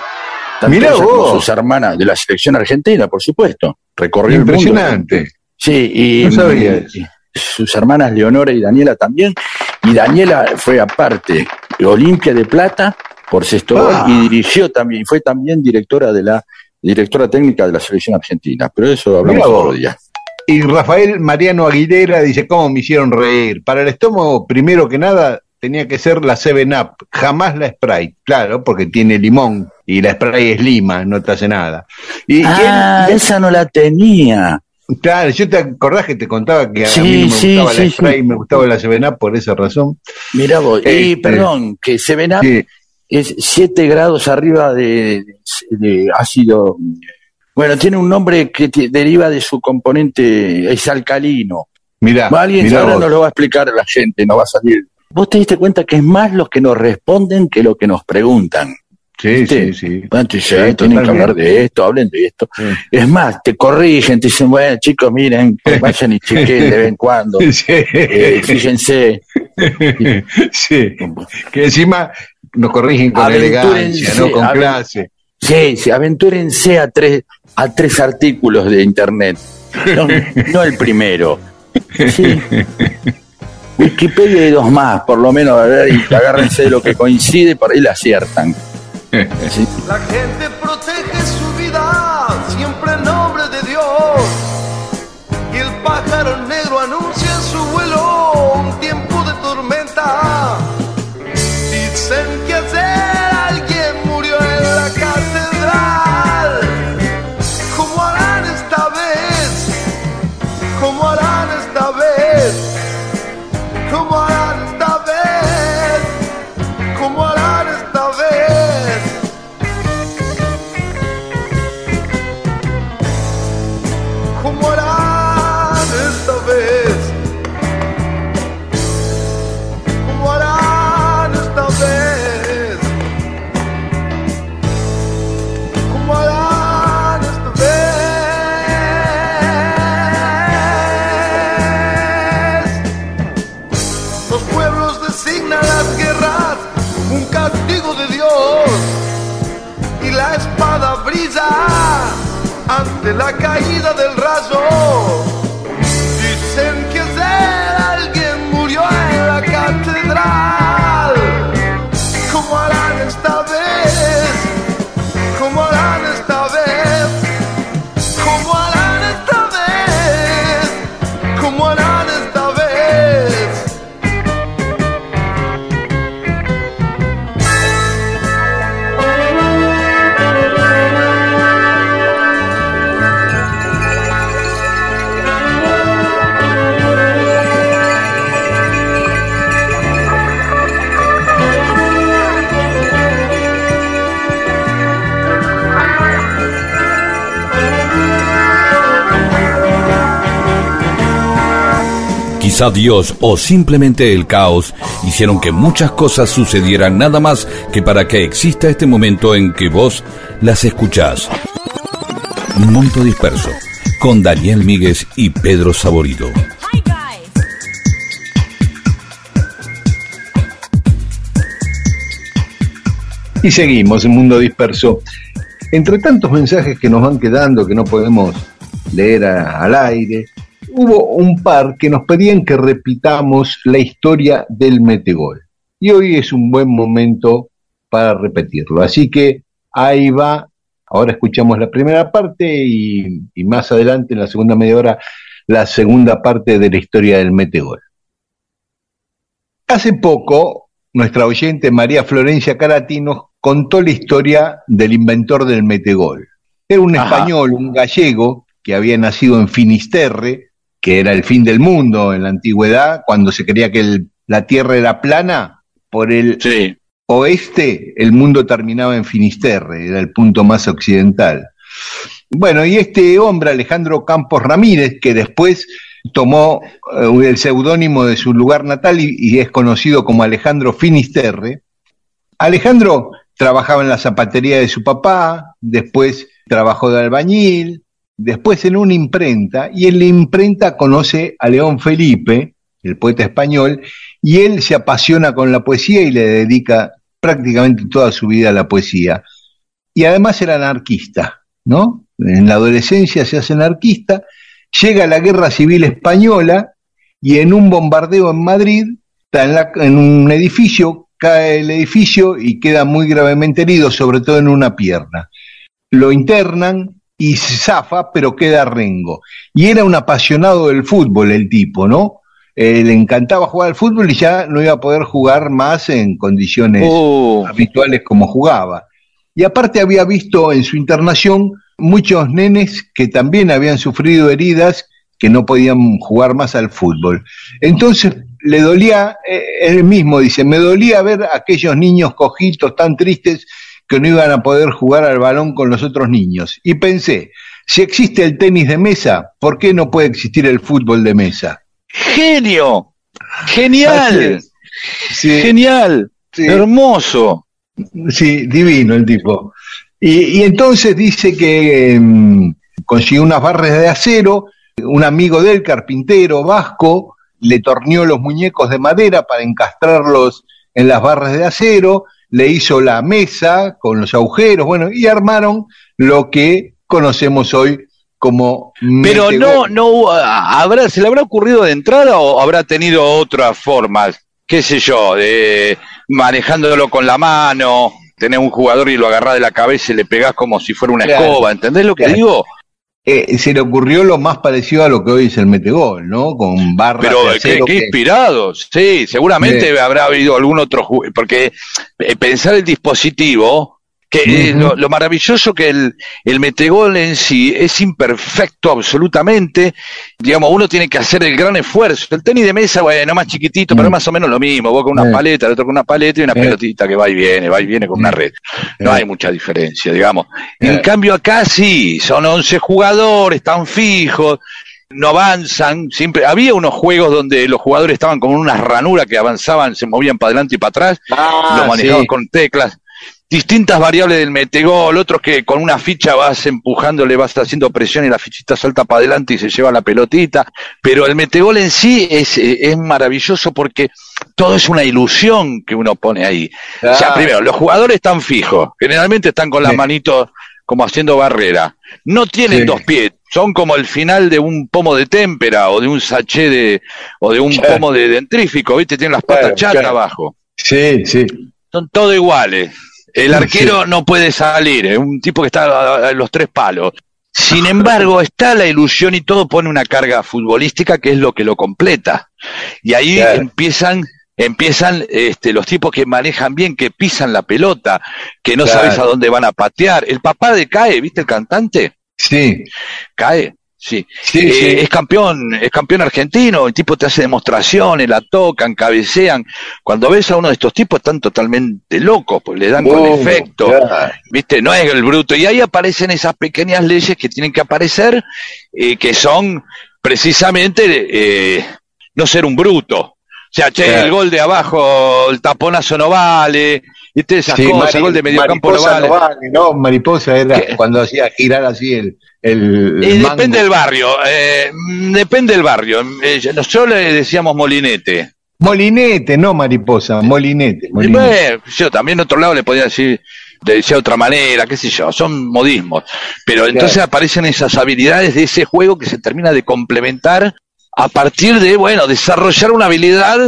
Mirá vos. sus hermanas de la selección argentina, por supuesto. Recorrió el mundo. Impresionante. Sí, y, No y sus hermanas Leonora y Daniela también. Y Daniela fue aparte Olimpia de Plata por sexto gol Ah. y dirigió también, fue también directora de la directora técnica de la selección argentina. Pero eso hablamos otro día. Y Rafael Mariano Aguilera dice, ¿cómo me hicieron reír? Para el estómago, primero que nada, tenía que ser la 7-Up, jamás la Sprite, claro, porque tiene limón y la Sprite es lima, no te hace nada. Y, y Ah, él- esa no la tenía. claro, yo te acordás que te contaba que a Sí, mí no me sí, gustaba sí, la Sprite me gustaba la 7-Up por esa razón. Mira vos, y Este. perdón, que se ven Sí, es 7 grados arriba de, de ácido. Bueno, tiene un nombre que deriva de su componente, es alcalino. mirá, Alguien mirá ahora nos lo va a explicar a la gente, no va a salir. Vos te diste cuenta que es más los que nos responden que lo que nos preguntan. Sí, ¿viste? sí, sí. Bueno, te Sí, "Eh, tienen que hablar de esto, hablen de esto. Sí. Es más, te corrigen, te dicen, bueno, chicos, miren, vayan y chequen de vez en cuando. Sí. Eh, fíjense, Sí. Que encima nos corrigen con elegancia, no con clase. Sí, sí, aventúrense a tres, a tres artículos de internet. No, el primero. Sí. Wikipedia y dos más, por lo menos, a ver, y agárrense de lo que coincide, por ahí la aciertan. La gente protege ante la caída del rayo. Quizá Dios o simplemente el caos hicieron que muchas cosas sucedieran nada más que para que exista este momento en que vos las escuchás. Mundo Disperso, con Daniel Míguez y Pedro Saborido. Y seguimos en Mundo Disperso. Entre tantos mensajes que nos van quedando, que no podemos leer a- al aire, hubo un par que nos pedían que repitamos la historia del metegol. Y hoy es un buen momento para repetirlo. Así que ahí va. Ahora escuchamos la primera parte y, y más adelante, en la segunda media hora, la segunda parte de la historia del metegol. Hace poco, nuestra oyente María Florencia Carati nos contó la historia del inventor del metegol. Era un Ajá. español, un gallego, que había nacido en Finisterre, que era el fin del mundo en la antigüedad, cuando se creía que el- la tierra era plana, por el Sí. oeste el mundo terminaba en Finisterre, era el punto más occidental. Bueno, y este hombre, Alejandro Campos Ramírez, que después tomó eh, el seudónimo de su lugar natal y, y es conocido como Alejandro Finisterre, Alejandro trabajaba en la zapatería de su papá, después trabajó de albañil, después en una imprenta, y en la imprenta conoce a León Felipe, el poeta español, y él se apasiona con la poesía y le dedica prácticamente toda su vida a la poesía. Y además era anarquista, ¿no? En la adolescencia se hace anarquista, llega la guerra civil española y en un bombardeo en Madrid, está en, la- en un edificio, cae el edificio y queda muy gravemente herido, sobre todo en una pierna. Lo internan y zafa, pero queda rengo. Y era un apasionado del fútbol el tipo, ¿no? Eh, le encantaba jugar al fútbol y ya no iba a poder jugar más en condiciones Uh, habituales como jugaba. Y aparte había visto en su internación muchos nenes que también habían sufrido heridas que no podían jugar más al fútbol. Entonces le dolía, eh, él mismo dice, me dolía ver a aquellos niños cojitos tan tristes que no iban a poder jugar al balón con los otros niños. Y pensé, si existe el tenis de mesa, ¿por qué no puede existir el fútbol de mesa? genio. Genial. Sí, Genial. sí. Hermoso. Sí, divino el tipo. Y, y entonces dice que mm, consiguió unas barras de acero, un amigo del carpintero vasco le torneó los muñecos de madera para encastrarlos en las barras de acero, le hizo la mesa con los agujeros, bueno, y armaron lo que conocemos hoy como Pero no, no habrá, ¿se le habrá ocurrido de entrada o habrá tenido otras formas? qué sé yo, de manejándolo con la mano, tener un jugador y lo agarrás de la cabeza y le pegás como si fuera una escoba, ¿entendés lo que digo? Eh, se le ocurrió lo más parecido a lo que hoy es el metegol, ¿no? Con barras Pero qué, inspirados, sí, seguramente habrá habido algún otro, porque eh, pensar el dispositivo que lo, maravilloso que el, el metegol en sí es imperfecto absolutamente. Digamos, uno tiene que hacer el gran esfuerzo. El tenis de mesa, bueno, más chiquitito, pero es más o menos lo mismo. Vos con una paleta, el otro con una paleta y una pelotita que va y viene, va y viene con una red. No hay mucha diferencia, digamos. En cambio, acá sí, son 11 jugadores, están fijos no avanzan, siempre había unos juegos donde los jugadores estaban con unas ranuras que avanzaban, se movían para adelante y para atrás, ah, lo manejaban con teclas distintas variables del metegol, otros que con una ficha vas empujando, le vas haciendo presión y la fichita salta para adelante y se lleva la pelotita, pero el metegol en sí es, es maravilloso porque todo es una ilusión que uno pone ahí. O sea, primero, los jugadores están fijos, generalmente están con las manitos como haciendo barrera, no tienen dos pies, son como el final de un pomo de témpera o de un sachet de, o de un pomo de dentrífico, ¿viste? Tienen las patas chatas abajo. Sí, sí. Son todos iguales. El arquero no puede salir, es un tipo que está a los tres palos. Sin embargo, está la ilusión y todo pone una carga futbolística que es lo que lo completa. Y ahí empiezan empiezan este, los tipos que manejan bien, que pisan la pelota, que no sabes a dónde van a patear. El papá de Cae, ¿viste el cantante? Sí. Cae. Sí, eh, es campeón, es campeón argentino, el tipo te hace demostraciones, la tocan, cabecean. Cuando ves a uno de estos tipos están totalmente locos, pues le dan con efecto, viste, no es el bruto. Y ahí aparecen esas pequeñas leyes que tienen que aparecer, eh, que son precisamente eh, no ser un bruto. O sea, che, el gol de abajo, el taponazo no vale, viste esas cosas, el gol de medio campo no vale. no, mariposa era cuando hacía girar así el depende del barrio, eh, depende del barrio. Eh, nosotros le decíamos molinete. Molinete, no mariposa, molinete. yo también en otro lado le podía decir de decía otra manera, qué sé yo, son modismos. Pero entonces aparecen esas habilidades de ese juego que se termina de complementar a partir de, bueno, desarrollar una habilidad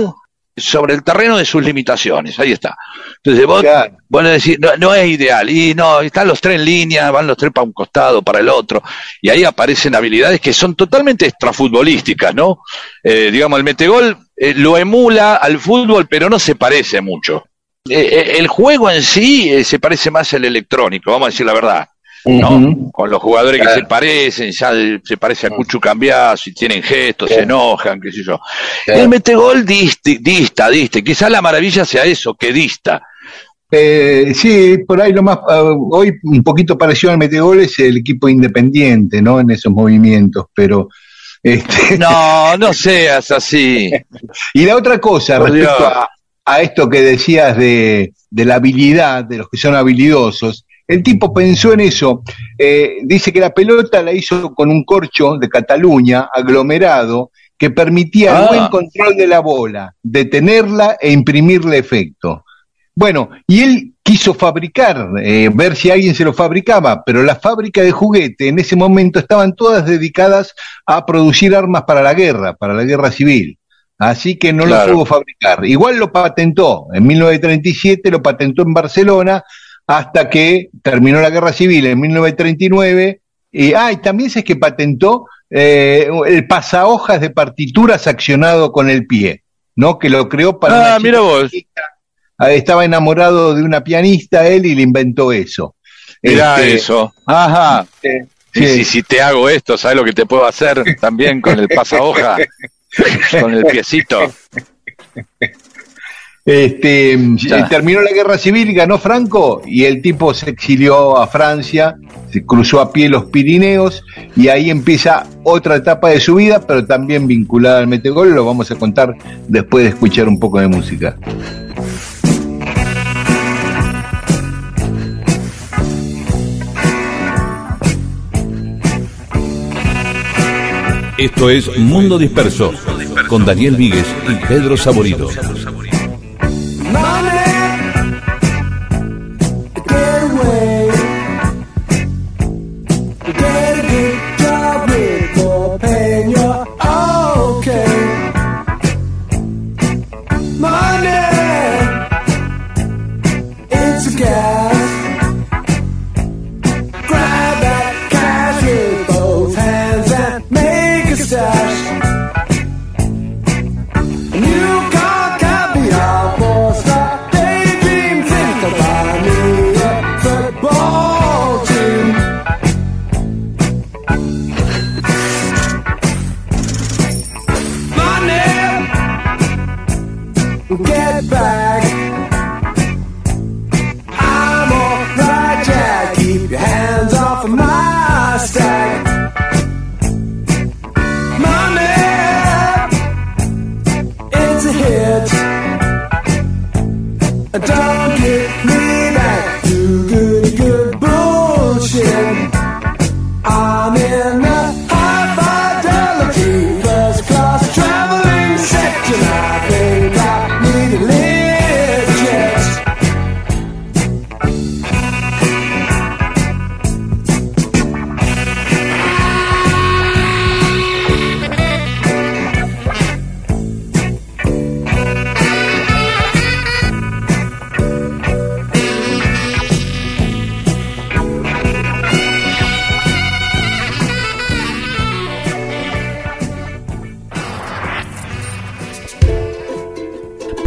sobre el terreno de sus limitaciones. Ahí está. Entonces vos, bueno, decir, no, es ideal. Y no, están los tres en línea, van los tres para un costado, para el otro. Y ahí aparecen habilidades que son totalmente extrafutbolísticas, ¿no? Eh, digamos, el metegol eh, lo emula al fútbol, pero no se parece mucho. Eh, el juego en sí se parece más al electrónico, vamos a decir la verdad. ¿No? Con los jugadores que se parecen, ya se parece a Cuchu Cambiazo y tienen gestos, se enojan, qué sé yo. El metegol dista, dista, dista. Quizás la maravilla sea eso, que dista. Eh, sí, por ahí lo más, uh, hoy un poquito parecido al metegol es el equipo independiente, ¿no? En esos movimientos, pero... Este... No, no seas así. y la otra cosa, respecto a, esto que decías de, de la habilidad, de los que son habilidosos, el tipo pensó en eso. Eh, dice que la pelota la hizo con un corcho de Cataluña, aglomerado, que permitía el buen ah. control de la bola, detenerla e imprimirle efecto. Bueno, y él quiso fabricar, eh, ver si alguien se lo fabricaba, pero las fábricas de juguete en ese momento estaban todas dedicadas a producir armas para la guerra, para la guerra civil. Así que no lo pudo fabricar. Igual lo patentó, en 1937 lo patentó en Barcelona, hasta que terminó la guerra civil en 1939. Y, ah, y también es que patentó eh, el pasahojas de partituras accionado con el pie, ¿no? Que lo creó para. Ah, mira vos. Estaba enamorado de una pianista él y le inventó eso. Mira este, eso. Ajá. Sí, si te hago esto, ¿sabes lo que te puedo hacer también con el pasahoja? con el piecito. Este, terminó la guerra civil, ganó Franco y el tipo se exilió a Francia, se cruzó a pie los Pirineos y ahí empieza otra etapa de su vida, pero también vinculada al metegol, lo vamos a contar después de escuchar un poco de música. Esto es Mundo Disperso con Daniel Víguez y Pedro Saborido.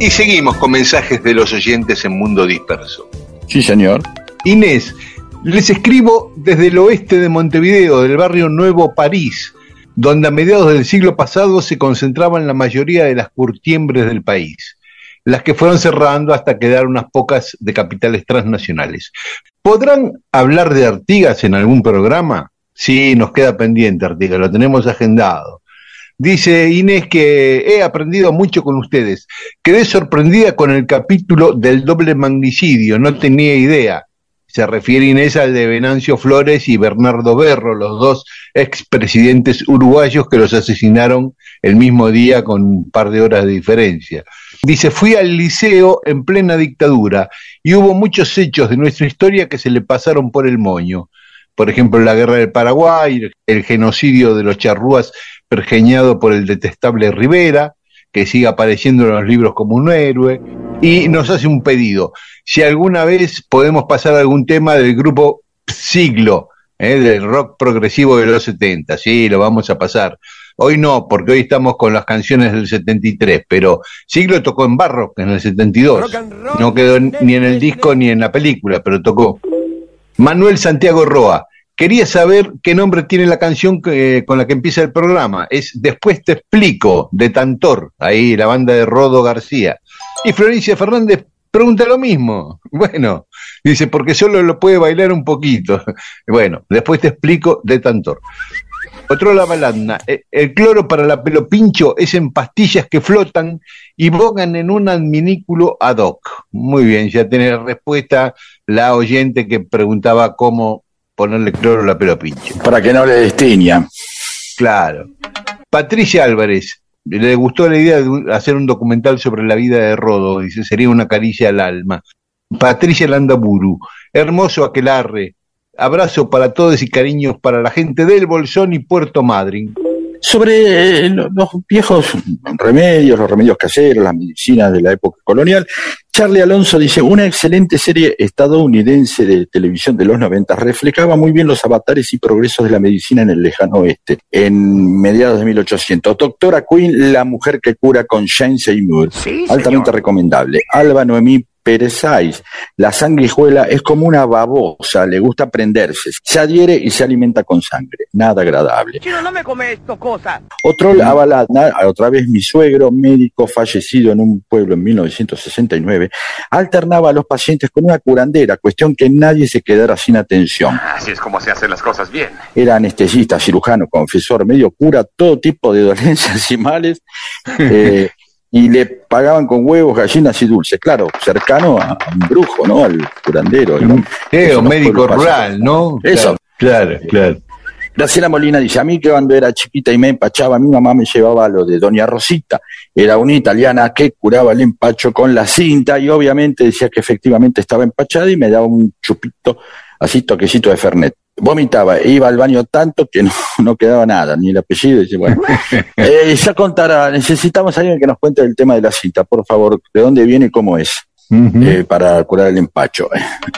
Y seguimos con mensajes de los oyentes en Mundo Disperso. Sí, señor. Inés, les escribo desde el oeste de Montevideo, del barrio Nuevo París, donde a mediados del siglo pasado se concentraban la mayoría de las curtiembres del país, las que fueron cerrando hasta quedar unas pocas de capitales transnacionales. ¿Podrán hablar de Artigas en algún programa? Sí, nos queda pendiente Artigas, lo tenemos agendado. Dice Inés que he aprendido mucho con ustedes. Quedé sorprendida con el capítulo del doble magnicidio, no tenía idea. Se refiere Inés al de Venancio Flores y Bernardo Berro, los dos expresidentes uruguayos que los asesinaron el mismo día con un par de horas de diferencia. Dice, fui al liceo en plena dictadura y hubo muchos hechos de nuestra historia que se le pasaron por el moño. Por ejemplo, la guerra del Paraguay, el genocidio de los charrúas pergeñado por el detestable Rivera, que sigue apareciendo en los libros como un héroe, y nos hace un pedido. Si alguna vez podemos pasar algún tema del grupo Siglo, ¿eh? del rock progresivo de los 70, sí, lo vamos a pasar. Hoy no, porque hoy estamos con las canciones del 73, pero Siglo tocó en Barrock en el 72. No quedó ni en el disco ni en la película, pero tocó. Manuel Santiago Roa, Quería saber qué nombre tiene la canción con la que empieza el programa. Es Después te explico, de Tantor, ahí la banda de Rodo García. Y Florencia Fernández pregunta lo mismo. Bueno, dice, porque solo lo puede bailar un poquito. Bueno, después te explico de Tantor. Otro la balanda. E, el cloro para la pelo pincho es en pastillas que flotan y bogan en un adminículo ad hoc. Muy bien, ya tiene la respuesta la oyente que preguntaba cómo ponerle cloro a la pelo pinche. Para que no le destiña. Claro. Patricia Álvarez, le gustó la idea de hacer un documental sobre la vida de Rodo, dice, sería una caricia al alma. Patricia Landaburu, hermoso aquelarre, abrazo para todos y cariños para la gente del Bolsón y Puerto Madryn. Sobre eh, los viejos remedios, los remedios caseros, las medicinas de la época colonial, Charlie Alonso dice, una excelente serie estadounidense de televisión de los 90 reflejaba muy bien los avatares y progresos de la medicina en el lejano oeste, en mediados de 1800. Doctora Queen, la mujer que cura con Shane Seymour, altamente recomendable. Alba Noemí Perezáis. La sanguijuela es como una babosa, le gusta prenderse, se adhiere y se alimenta con sangre. Nada agradable. no me come esto, cosa. Otro otra vez mi suegro, médico fallecido en un pueblo en 1969, alternaba a los pacientes con una curandera, cuestión que nadie se quedara sin atención. Así es como se hacen las cosas bien. Era anestesista, cirujano, confesor, medio cura, todo tipo de dolencias y males. Eh, y le pagaban con huevos, gallinas y dulces. Claro, cercano a, a un brujo, ¿no? Al curandero. un no médico rural, ¿no? Eso. Claro, claro. Graciela Molina dice, a mí que cuando era chiquita y me empachaba, mi mamá me llevaba lo de Doña Rosita. Era una italiana que curaba el empacho con la cinta y obviamente decía que efectivamente estaba empachada y me daba un chupito, así toquecito de Fernet. Vomitaba, iba al baño tanto que no, no quedaba nada, ni el apellido. Dice, bueno, Eh, ya contará, necesitamos a alguien que nos cuente el tema de la cinta, por favor, de dónde viene y cómo es eh, para curar el empacho.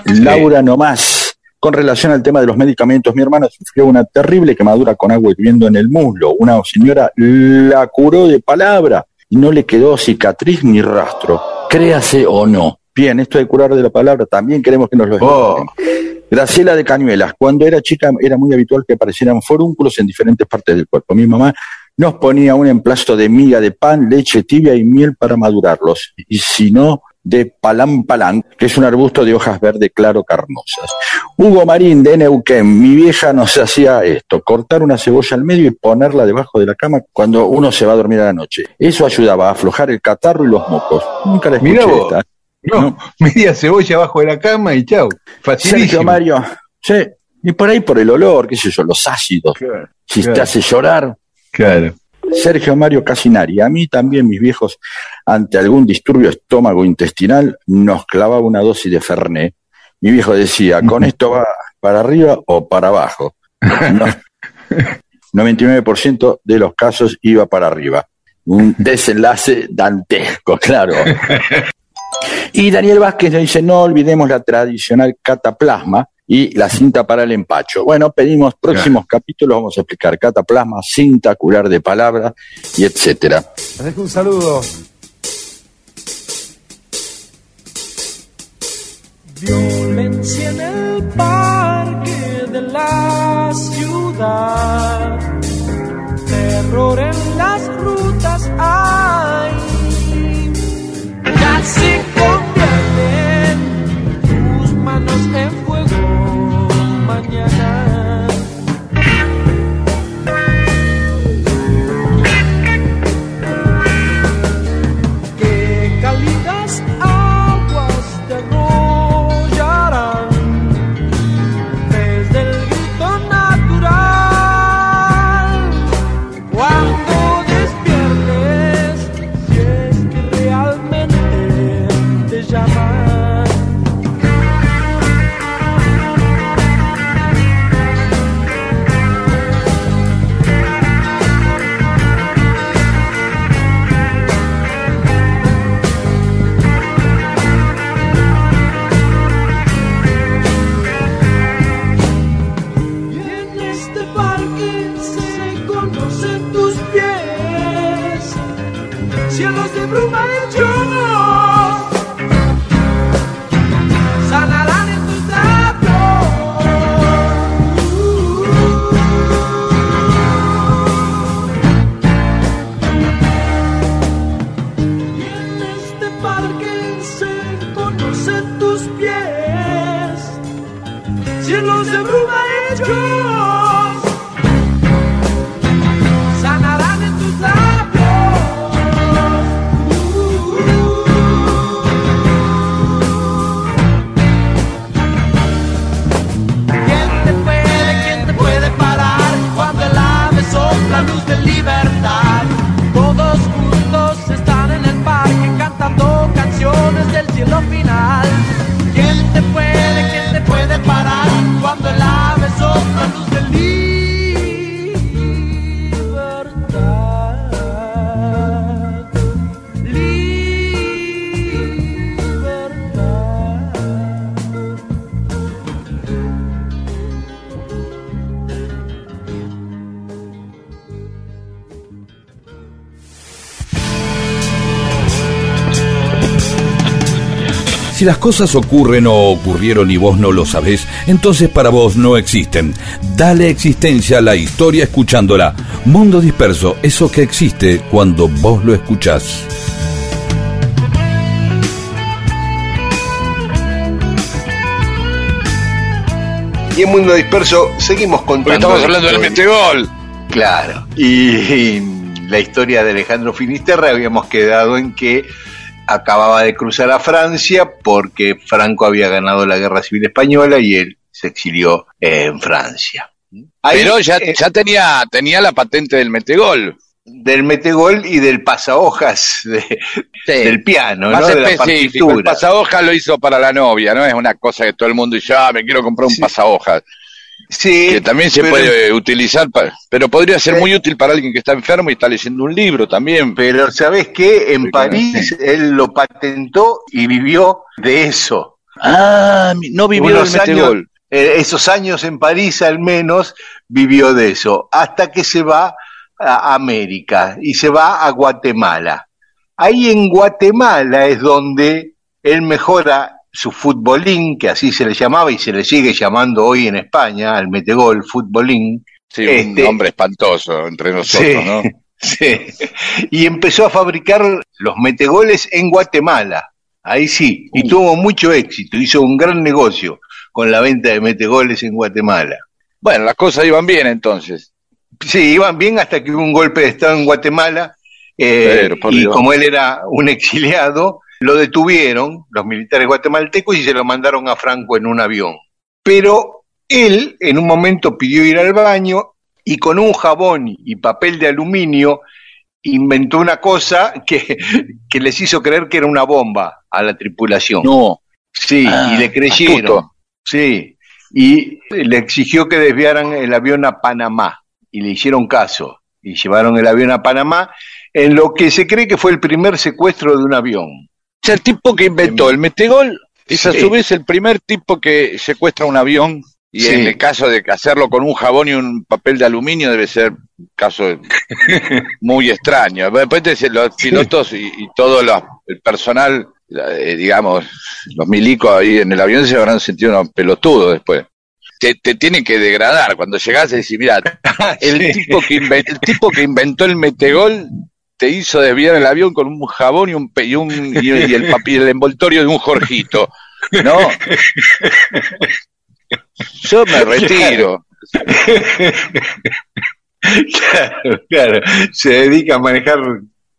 Laura nomás, con relación al tema de los medicamentos, mi hermana sufrió una terrible quemadura con agua hirviendo en el muslo. Una señora la curó de palabra y no le quedó cicatriz ni rastro. Créase o no. Bien, esto de curar de la palabra también queremos que nos lo Oh. Graciela de Cañuelas, cuando era chica era muy habitual que aparecieran forúnculos en diferentes partes del cuerpo. Mi mamá nos ponía un emplasto de miga de pan, leche tibia y miel para madurarlos. Y si no, de palán palán, que es un arbusto de hojas verde claro carnosas. Hugo Marín de Neuquén, mi vieja nos hacía esto, cortar una cebolla al medio y ponerla debajo de la cama cuando uno se va a dormir a la noche. Eso ayudaba a aflojar el catarro y los mocos. Nunca la escuché Mirá vos. esta. No, media cebolla abajo de la cama y chau. Sergio Facilísimo. Mario, sí, y por ahí por el olor, qué sé yo, los ácidos, Claro, si claro. te hace llorar, claro. Sergio Mario Casinari. A mí también mis viejos, ante algún disturbio estómago intestinal, nos clavaba una dosis de Fernet. Mi viejo decía, con esto va para arriba o para abajo. No, 99% de los casos iba para arriba. Un desenlace dantesco, claro. Y Daniel Vázquez nos dice, no olvidemos la tradicional cataplasma y la cinta para el empacho. Bueno, pedimos próximos capítulos, vamos a explicar cataplasma, cinta, curar de palabra y etcétera. Les dejo un saludo. Violencia Si las cosas ocurren o ocurrieron y vos no lo sabés, entonces para vos no existen. Dale existencia a la historia escuchándola. Mundo disperso, eso que existe cuando vos lo escuchás. Y en Mundo Disperso seguimos contando. Porque estamos hablando del metegol. Claro. Y, y la historia de Alejandro Finisterre habíamos quedado en que acababa de cruzar a Francia porque Franco había ganado la Guerra Civil Española y él se exilió en Francia. Ahí, Pero ya, eh, ya tenía, tenía la patente del metegol. Del metegol y del pasahojas de, Sí. del piano, Más ¿no? De la específico. El pasahojas lo hizo para la novia, no es una cosa que todo el mundo dice, ah, me quiero comprar un Sí. pasahojas. Sí, Que también se pero- puede utilizar, para, pero podría ser Sí. muy útil para alguien que está enfermo y está leyendo un libro también. Pero ¿sabes qué? En París él lo patentó y vivió de eso. Ah, no vivió Unos del metegol. Eh, esos años en París al menos vivió de eso, hasta que se va a América y se va a Guatemala. Ahí en Guatemala es donde él mejora su futbolín, que así se le llamaba y se le sigue llamando hoy en España, al metegol, futbolín. Sí, un Este- nombre espantoso entre nosotros, Sí. ¿no? Sí. Y empezó a fabricar los metegoles en Guatemala. Ahí sí, y Uh. tuvo mucho éxito, hizo un gran negocio con la venta de metegoles en Guatemala. Bueno, las cosas iban bien entonces. Sí, iban bien hasta que hubo un golpe de Estado en Guatemala eh, Pero, y Dios. como él era un exiliado, lo detuvieron los militares guatemaltecos y se lo mandaron a Franco en un avión. Pero él en un momento pidió ir al baño y con un jabón y papel de aluminio inventó una cosa que, que les hizo creer que era una bomba a la tripulación. No. Sí, Ah, y le creyeron. astuto. Sí, y le exigió que desviaran el avión a Panamá y le hicieron caso y llevaron el avión a Panamá en lo que se cree que fue el primer secuestro de un avión. Sea, el tipo que inventó el metegol es a su vez el primer tipo que secuestra un avión y Sí. en el caso de hacerlo con un jabón y un papel de aluminio debe ser un caso muy extraño. Después te dicen, los pilotos y, y todo lo- el personal, eh, digamos, los milicos ahí en el avión se habrán sentido unos pelotudos después. Te, te tienen que degradar cuando llegás y decís, mira, el, Sí. tipo que inven- el tipo que inventó el metegol te hizo desviar el avión con un jabón y un, y, un, y, y el, papi- el envoltorio de un Jorgito. ¿No? Yo me retiro. claro, claro, se dedica a manejar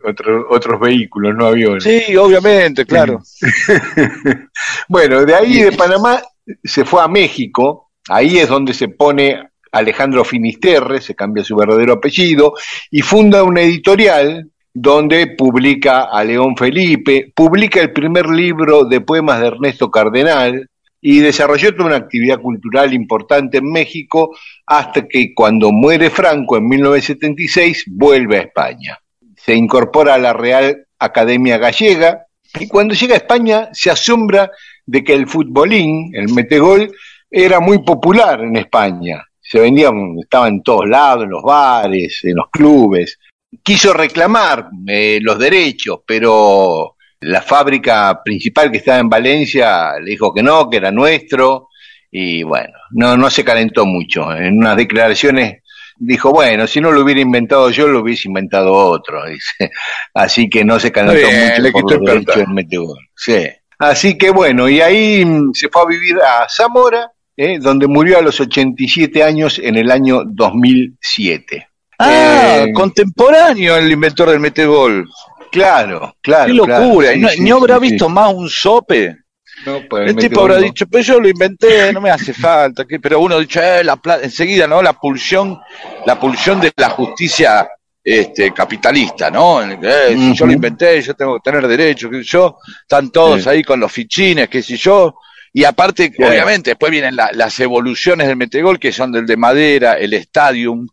otro- otros vehículos, no aviones. Sí, obviamente, claro. Bueno, de ahí de Panamá se fue a México, ahí es donde se pone Alejandro Finisterre, se cambia su verdadero apellido, y funda una editorial donde publica a León Felipe, publica el primer libro de poemas de Ernesto Cardenal y desarrolló toda una actividad cultural importante en México hasta que cuando muere Franco en 1976 vuelve a España. Se incorpora a la Real Academia Gallega y cuando llega a España se asombra de que el futbolín, el metegol, era muy popular en España. Se vendía, estaba en todos lados, en los bares, en los clubes. Quiso reclamar eh, los derechos, pero la fábrica principal que estaba en Valencia le dijo que no, que era nuestro, y bueno, no, no se calentó mucho. En unas declaraciones dijo, bueno, si no lo hubiera inventado yo, lo hubiese inventado otro, dice. Así que no se calentó bien, mucho le por los el derechos perdón. del metegol. Sí. Así que bueno, y ahí mm, se fue a vivir a Zamora, eh, donde murió a los 87 años en el año 2007. Ah, Eh, contemporáneo el inventor del metegol. Claro, claro. Qué locura. claro. ¿Y no, Sí, ni habrá sí, visto más un sope? No, pues, El tipo habrá no. dicho, pero yo lo inventé, no me hace falta. ¿qué? Pero uno ha dicho, eh, la enseguida, ¿no? La pulsión, la pulsión de la justicia este, capitalista, ¿no? Eh, si yo lo inventé, yo tengo que tener derecho, qué sé yo. Están todos ahí con los fichines, qué sé yo. Y aparte, obviamente, después vienen la- las evoluciones del metegol, que son del de madera, el stadium,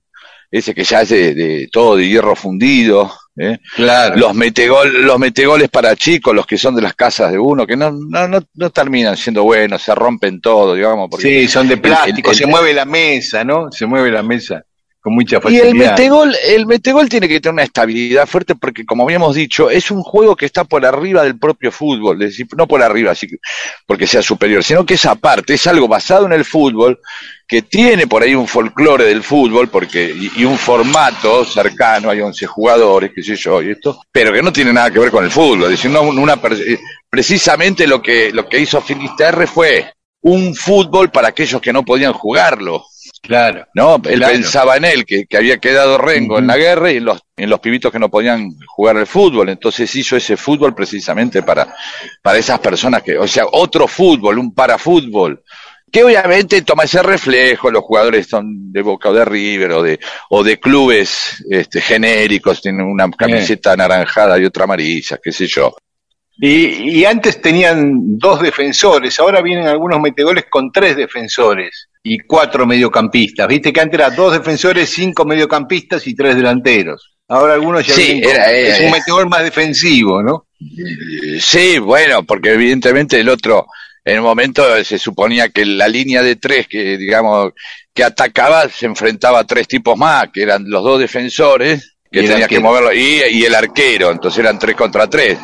ese que ya es de, de todo de hierro fundido, ¿eh? Claro. los metegol, los metegoles para chicos, los que son de las casas de uno, que no, no, no, no terminan siendo buenos, se rompen todo, digamos, porque Sí, son de plástico, el- se mueve la mesa, ¿no? Se mueve la mesa con mucha y el metegol, el metegol tiene que tener una estabilidad fuerte porque, como habíamos dicho, es un juego que está por arriba del propio fútbol, es decir, no por arriba, así que- porque sea superior, sino que es aparte, es algo basado en el fútbol, que tiene por ahí un folclore del fútbol, porque, y, y un formato cercano, hay 11 jugadores, qué sé yo, y esto, pero que no tiene nada que ver con el fútbol, es decir, no una, eh, precisamente lo que, lo que hizo Finisterre fue un fútbol para aquellos que no podían jugarlo. Claro. ¿no? Él pensaba en él, que, que había quedado Rengo en la guerra y en los, en los pibitos que no podían jugar al fútbol. Entonces hizo ese fútbol precisamente para, para esas personas que, o sea, otro fútbol, un parafútbol. Que obviamente toma ese reflejo, los jugadores son de Boca o de River o de, o de clubes este, genéricos, tienen una camiseta anaranjada y otra amarilla, qué sé yo. Y, y, antes tenían dos defensores, ahora vienen algunos metegoles con tres defensores y cuatro mediocampistas. Viste que antes eran dos defensores, cinco mediocampistas y tres delanteros. Ahora algunos ya Sí, con- era- es un metegol más defensivo, ¿no? Sí, bueno, porque evidentemente el otro, en un momento se suponía que la línea de tres que, digamos, que atacaba se enfrentaba a tres tipos más, que eran los dos defensores, que Y el tenía que moverlo, y, y el arquero, entonces eran tres contra tres.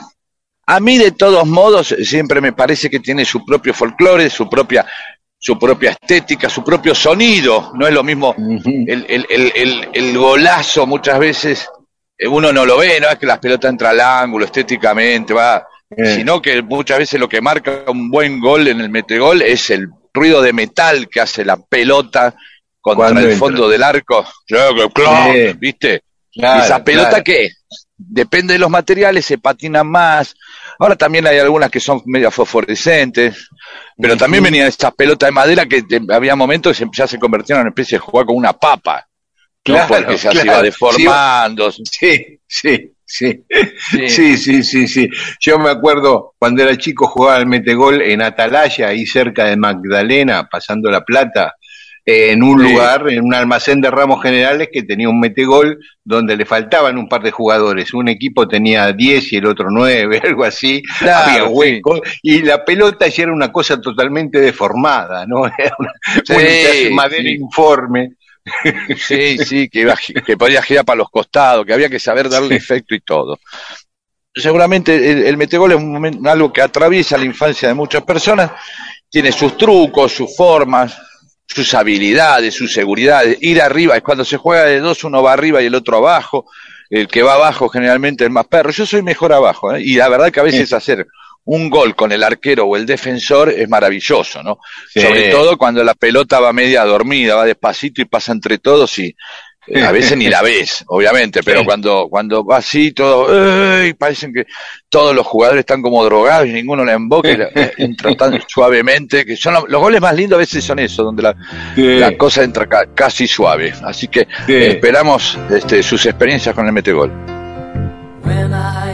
A mí, de todos modos, siempre me parece que tiene su propio folclore, su propia, su propia estética, su propio sonido. No es lo mismo el, el, el, el, golazo muchas veces eh, uno no lo ve, no es que las pelotas entran al ángulo estéticamente, va, Eh. sino que muchas veces lo que marca un buen gol en el metegol es el ruido de metal que hace la pelota contra el entra. fondo del arco. Sí. ¿viste? Claro, y esa pelota claro. que depende de los materiales, se patina más. Ahora también hay algunas que son medio fosforescentes, pero también venían estas pelotas de madera que te- había momentos que se- ya se convirtieron en una especie de jugar con una papa. ¿no? Claro, Porque ya se claro. iba deformando. Sí, sí, sí. Sí. Sí, sí, sí, sí. Yo me acuerdo cuando era chico jugaba al metegol en Atalaya, ahí cerca de Magdalena, pasando la plata, en un Sí. lugar, en un almacén de ramos generales que tenía un metegol donde le faltaban un par de jugadores. Un equipo tenía 10 y el otro 9, algo así. Claro, Había sí. huecos. Y la pelota ya era una cosa totalmente deformada, ¿no? Era una, Sí, madera sí. informe. Sí, sí, iba, que podía girar para los costados, que había que saber darle efecto y todo. Seguramente el, el metegol es un momento- algo que atraviesa la infancia de muchas personas, tiene sus trucos, sus formas, sus habilidades, sus seguridades. Ir arriba, es cuando se juega de dos, uno va arriba y el otro abajo. El que va abajo generalmente es más perro. Yo soy mejor abajo, ¿eh? y la verdad que a veces hacer un gol con el arquero o el defensor es maravilloso, ¿no? Sí. Sobre todo cuando la pelota va media dormida, va despacito y pasa entre todos y a veces ni la ves, obviamente, pero Sí. cuando, cuando va así, todo, ¡ey! parecen que todos los jugadores están como drogados y ninguno la emboca y la- eh, entra tan suavemente, que son lo- los goles más lindos a veces son esos, donde la, Sí. la cosa entra ca- casi suave. Así que Sí. eh, esperamos este, sus experiencias con el metegol. Gonna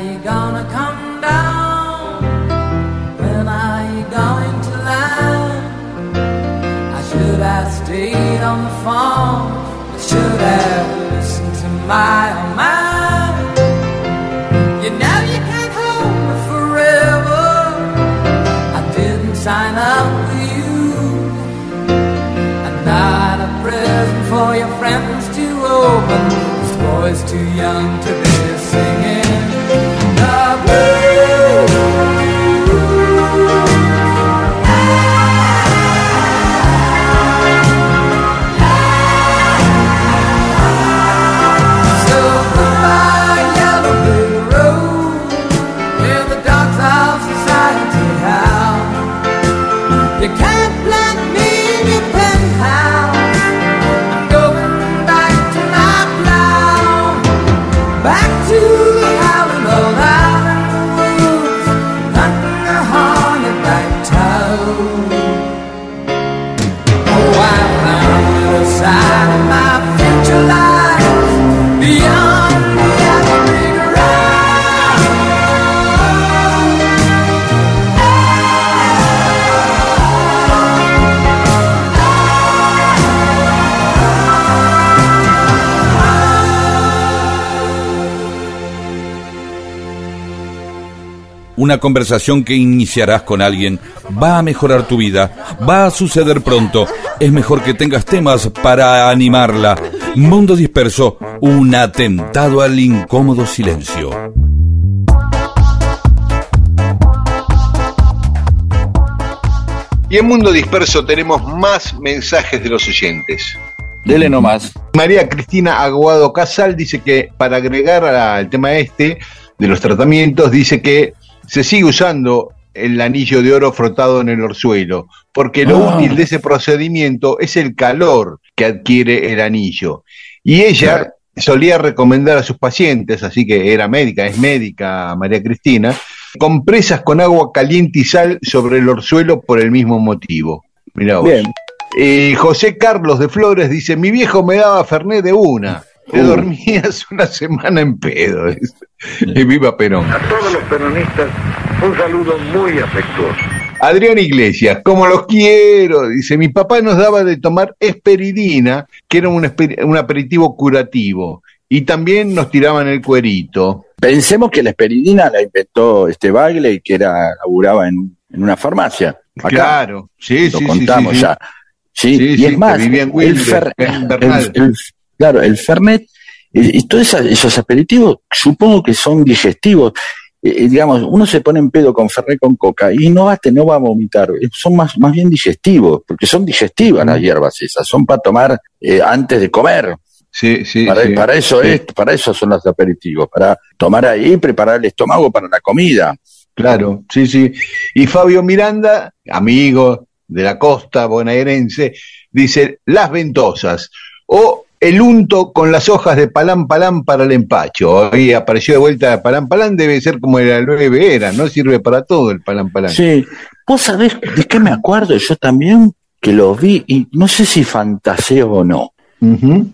listened to oh my. You know you can't hold me forever. I didn't sign up with you. I'm not a present for your friends to open. This boy's too young to be Una conversación que iniciarás con alguien va a mejorar tu vida, va a suceder pronto. Es mejor que tengas temas para animarla. Mundo disperso, un atentado al incómodo silencio. Y en Mundo Disperso tenemos más mensajes de los oyentes. Dele nomás. María Cristina Aguado Casal dice que para agregar al tema este de los tratamientos, dice que se sigue usando el anillo de oro frotado en el orzuelo, porque lo Ah. útil de ese procedimiento es el calor que adquiere el anillo. Y ella solía recomendar a sus pacientes, así que era médica, es médica María Cristina, compresas con agua caliente y sal sobre el orzuelo por el mismo motivo. Mirá vos. Bien. Y José Carlos de Flores dice, mi viejo me daba Fernet de una. Te Uh. dormías una semana en pedo. Y viva Perón. A todos los peronistas, un saludo muy afectuoso. Adrián Iglesias, como los quiero, dice, mi papá nos daba de tomar esperidina, que era un, un aperitivo curativo, y también nos tiraban el cuerito. Pensemos que la esperidina la inventó este Bagley, que era laburaba en, en una farmacia. Acá. Claro, sí, lo sí, contamos sí, sí. ya. Sí, Sí, y es más, que vivía en el, fer- en Bernal. el- el- claro, el Fernet y, y todos esos aperitivos supongo que son digestivos. Eh, eh, digamos, uno se pone en pedo con Fernet con coca y no va te- no va a vomitar. Eh, Son más, más bien digestivos, porque son digestivas las hierbas esas, son para tomar eh, antes de comer. Sí, sí, Para, sí. para eso Sí. es, para eso son los aperitivos, para tomar ahí y preparar el estómago para la comida. Claro, sí, sí. Y Fabio Miranda, amigo de la costa bonaerense, dice las ventosas o el unto con las hojas de palán palán para el empacho. Hoy apareció de vuelta palán palán, debe ser como el aloe vera, no sirve para todo el palán palán. Sí. ¿Vos sabés de qué me acuerdo yo también? Que lo vi y no sé si fantaseo o no.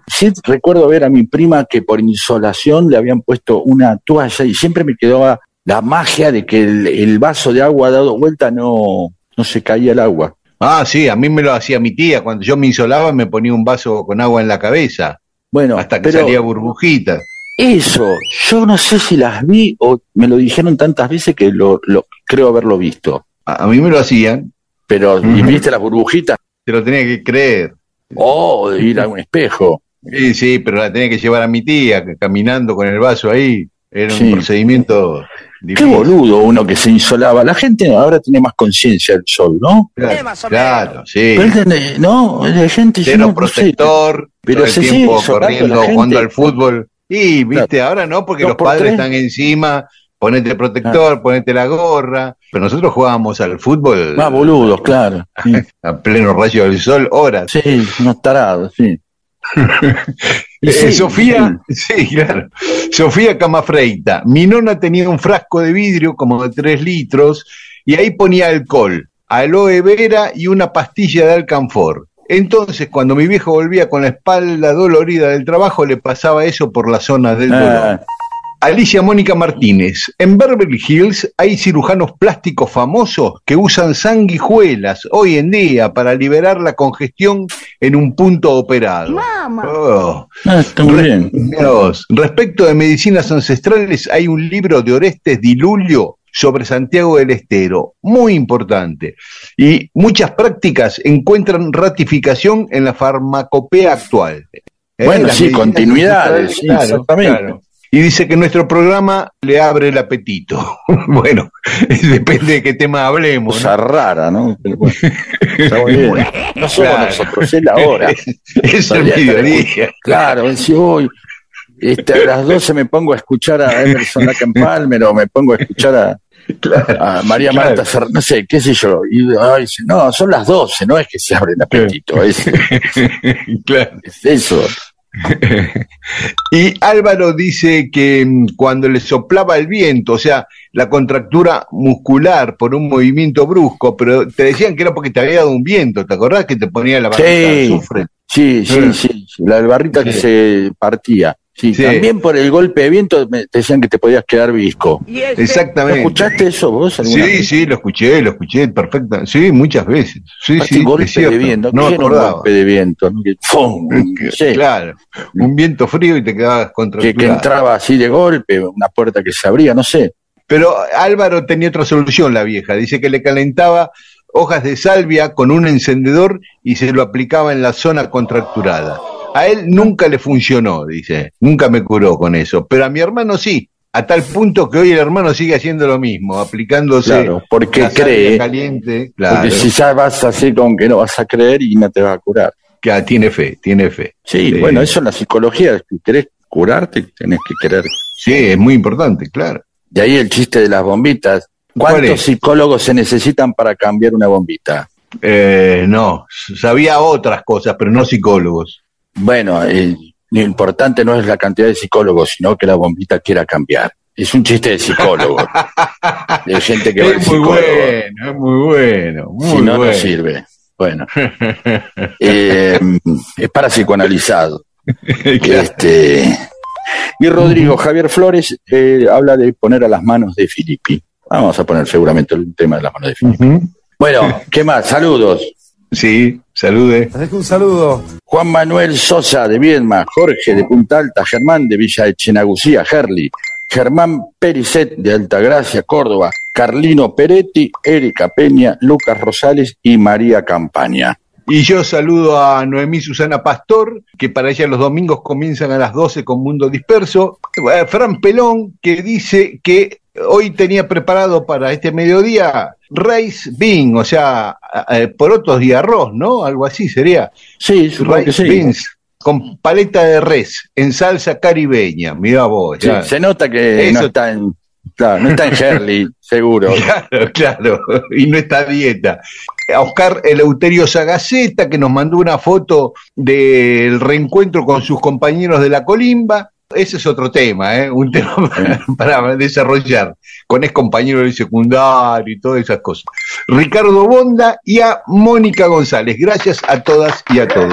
Sí recuerdo ver a mi prima que por insolación le habían puesto una toalla y siempre me quedaba la magia de que el, el vaso de agua dado vuelta no, no se caía el agua. Ah, sí, a mí me lo hacía mi tía. Cuando yo me insolaba me ponía un vaso con agua en la cabeza Bueno, hasta que salía burbujita. eso, yo no sé si las vi o me lo dijeron tantas veces que lo, lo creo haberlo visto. A, a mí me lo hacían, Pero, ¿y viste las burbujitas? te lo tenía que creer. Oh, de ir a un espejo. Sí, sí, pero la tenía que llevar a mi tía caminando con el vaso ahí. Era un Sí. procedimiento Qué boludo uno que se insolaba. La gente ahora tiene más conciencia del sol, ¿no? Claro, claro, sí. Pero no, la gente Cero no- no protector, Pero todo el tiempo corriendo, jugando al fútbol. Y, viste, ahora no, porque Dos los por padres tres. están encima, ponete protector, ponete la gorra. Pero nosotros jugábamos al fútbol Más boludos, claro. Sí, a pleno rayo del sol, horas. sí unos tarados, sí. Eh, sí, Sofía, sí, claro. Sofía Camafreita. Mi nona tenía un frasco de vidrio como de 3 litros y ahí ponía alcohol, aloe vera y una pastilla de alcanfor. Entonces, cuando mi viejo volvía con la espalda dolorida del trabajo, le pasaba eso por la zona del dolor. Ah, Alicia Mónica Martínez. En Beverly Hills hay cirujanos plásticos famosos que usan sanguijuelas hoy en día para liberar la congestión en un punto operado. Oh. ah, está muy Re- bien. Respecto de medicinas ancestrales, hay un libro de Orestes Dilulio sobre Santiago del Estero, muy importante. Y muchas prácticas encuentran ratificación en la farmacopea actual. ¿Eh? Bueno, Las sí, continuidades, sí, claro, exactamente. claro. Y dice que nuestro programa le abre el apetito. bueno, depende de qué tema hablemos. ¿no? Cosa rara, ¿no? Pero bueno. No somos Claro. nosotros, es la hora. es el mediodía. Claro, si hoy este, a las 12 me pongo a escuchar a Emerson Lake and Palmer o me pongo a escuchar a, a María Claro. Marta Fer- no sé, qué sé yo. Y ay, dice, no, son las 12, no es que se abre el apetito, es, claro. es eso. Y Álvaro dice que mm, cuando le soplaba el viento, o sea, la contractura muscular por un movimiento brusco, pero te decían que era porque te había dado un viento, ¿te acordás que te ponía la barrita de Sí, azufre? sí, sí, sí, sí, la barrita que se partía. Sí, Sí. también por el golpe de viento me- te decían que te podías quedar visco. ¿No Exactamente. escuchaste eso vos alguna Sí, vez? sí, lo escuché, lo escuché perfecta. Sí, muchas veces. Sí, sí, golpe de viento, No ¿qué me era un golpe de viento? ¿no? ¡fum! Sí, Claro, un viento frío y te quedabas que, contracturado. que entraba así de golpe, una puerta que se abría, no sé. Pero Álvaro tenía otra solución, la vieja. Dice que le calentaba hojas de salvia con un encendedor y se lo aplicaba en la zona contracturada. A él nunca le funcionó, dice. Nunca me curó con eso. Pero a mi hermano sí. A tal punto que hoy el hermano sigue haciendo lo mismo, aplicándose Claro, porque cree, caliente. Claro, porque si ya vas así con que no vas a creer y no te va a curar. que ah, tiene fe, tiene fe. Sí, Sí. bueno, eso en la psicología, si querés curarte, tenés que querer. Sí, es muy importante, claro. De ahí el chiste de las bombitas. ¿Cuántos psicólogos se necesitan para cambiar una bombita? Eh, no, sabía otras cosas, pero no psicólogos. Bueno, eh, lo importante no es la cantidad de psicólogos, sino que la bombita quiera cambiar. Es un chiste de psicólogo. de gente que va al Es muy psicólogo. bueno, es muy bueno. Muy si no, bueno. no sirve. Bueno, eh, es para psicoanalizado. Este, y Rodrigo Javier Flores eh, habla de poner a las manos de Filippi. Vamos a poner seguramente el tema de las manos de Filippi. Bueno, ¿qué más? Saludos. Sí, salude. Un saludo. Juan Manuel Sosa de Viedma, Jorge de Punta Alta, Germán de Villa Echenagucía, Gerli, Germán Pericet de Altagracia, Córdoba, Carlino Peretti, Erika Peña, Lucas Rosales y María Campaña. Y yo saludo a Noemí Susana Pastor, que para ella los domingos comienzan a las 12 con Mundo Disperso. Eh, Fran Pelón, que dice que hoy tenía preparado para este mediodía rice bean, o sea, eh, porotos y arroz, ¿no? Algo así sería. Sí, que rice sí. beans con paleta de res en salsa caribeña. Mira vos, Sí, se nota que Eso- no está en, claro, no está en seguro. Claro, claro, y no está a dieta. A Oscar Eleuterio Sagaceta, que nos mandó una foto del reencuentro con sus compañeros de la colimba. Ese es otro tema, ¿eh? un tema para, desarrollar, con ex compañeros del secundario y todas esas cosas. Ricardo Bonda y a Mónica González. Gracias a todas y a todos.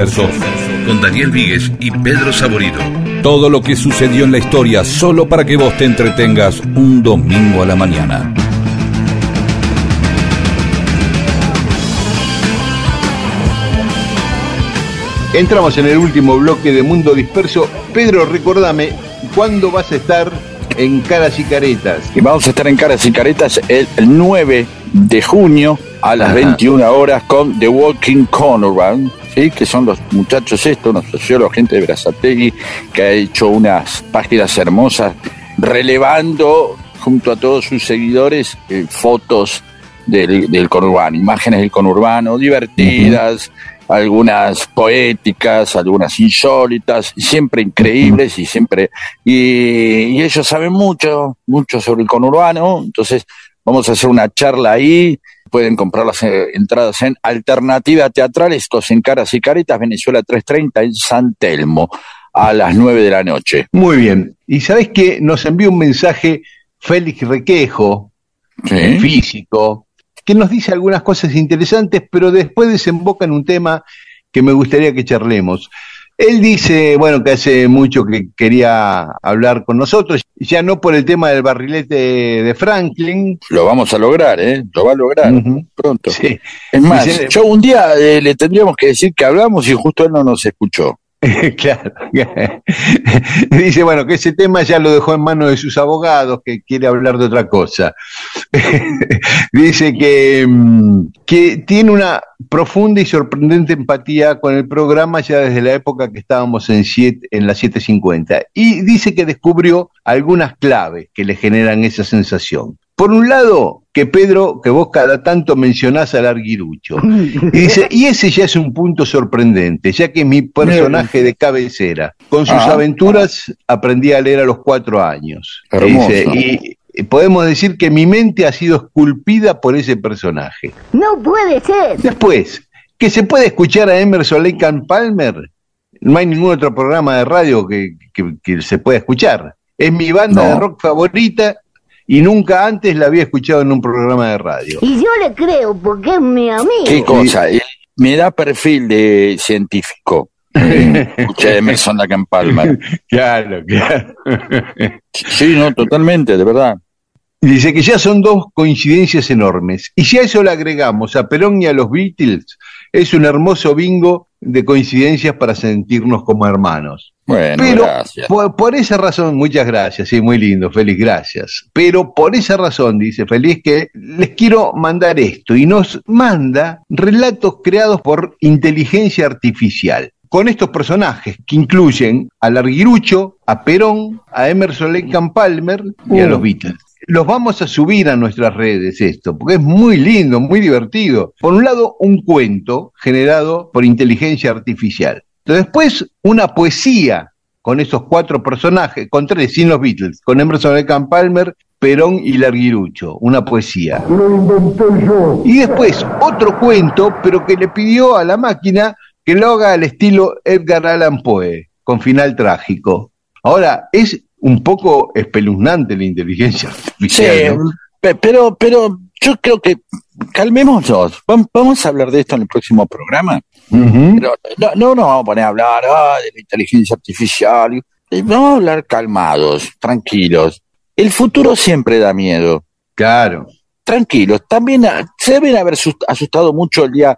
Mundo Disperso, con Daniel Víguez y Pedro Saborido. Todo lo que sucedió en la historia solo para que vos te entretengas un domingo a la mañana. Entramos en el último bloque de Mundo Disperso. Pedro, recordame, ¿cuándo vas a estar en Caras y Caretas? Y vamos a estar en Caras y Caretas el, el 9 de junio a las Ajá. 21 horas con The Walking Conurbano, ¿sí? que son los muchachos estos, unos sociólogos, gente de Brazategui, que ha hecho unas páginas hermosas relevando junto a todos sus seguidores eh, fotos del, del conurbano, imágenes del conurbano divertidas, algunas poéticas, algunas insólitas, siempre increíbles y siempre y, y ellos saben mucho, mucho sobre el conurbano, entonces vamos a hacer una charla ahí, pueden comprar las eh, entradas en Alternativa Teatral, estos en Caras y Caretas, Venezuela 330 en San Telmo, a las 9 de la noche. Muy bien. Y sabes que nos envió un mensaje Félix Requejo, físico, que nos dice algunas cosas interesantes, pero después desemboca en un tema que me gustaría que charlemos. Él dice, bueno, que hace mucho que quería hablar con nosotros, ya no por el tema del barrilete de Franklin. Lo vamos a lograr, ¿eh? Lo va a lograr pronto. Es más, yo un día eh, le tendríamos que decir que hablamos y justo él no nos escuchó. claro. Dice, bueno, que ese tema ya lo dejó en manos de sus abogados, que quiere hablar de otra cosa. Dice que, mm, que tiene una profunda y sorprendente empatía con el programa ya desde la época que estábamos en, siete, en la 750. Y dice que descubrió algunas claves que le generan esa sensación. Por un lado, que Pedro, que vos cada tanto mencionás al arguirucho. Y dice, y ese ya es un punto sorprendente, ya que mi personaje de cabecera, con sus Ah. aventuras, aprendí a leer a los cuatro años. Hermoso. Dice, y y podemos decir que mi mente ha sido esculpida por ese personaje. No puede ser. Después, que se puede escuchar a Emerson Lake and Palmer, no hay ningún otro programa de radio que, que- que se pueda escuchar. Es mi banda No. de rock favorita y nunca antes la había escuchado en un programa de radio. Y yo le creo porque es mi amigo. ¿Qué cosa? Eh, Me da perfil de científico. Escuché Emerson Lake and Palmer. Claro, claro. Sí, no, totalmente, de verdad. Dice que ya son dos coincidencias enormes. Y si a eso le agregamos a Perón y a los Beatles, es un hermoso bingo de coincidencias para sentirnos como hermanos. Bueno, Pero gracias. por, por esa razón, muchas gracias, sí, muy lindo, feliz, gracias. Pero por esa razón, dice Feliz, que les quiero mandar esto y nos manda relatos creados por inteligencia artificial. Con estos personajes que incluyen al Arguirucho, a Perón, a Emerson Lake and Palmer y a Uh. los Beatles. Los vamos a subir a nuestras redes esto, porque es muy lindo, muy divertido. Por un lado, un cuento generado por inteligencia artificial. Después, una poesía con esos cuatro personajes, con tres, sin los Beatles, con Emerson and Palmer, Perón y Larguirucho, una poesía. Lo inventé yo. Y después otro cuento, pero que le pidió a la máquina que lo haga al estilo Edgar Allan Poe, con final trágico. Ahora, es un poco espeluznante la inteligencia Sí, artificial. ¿no? pe- pero, pero yo creo que calmémonos. Vam- Vamos a hablar de esto en el próximo programa. Pero no, no nos vamos a poner a hablar ah, de la inteligencia artificial. y Vamos a hablar calmados, tranquilos. El futuro siempre da miedo. Claro. Tranquilos. También ah, se deben haber sus- asustado mucho el día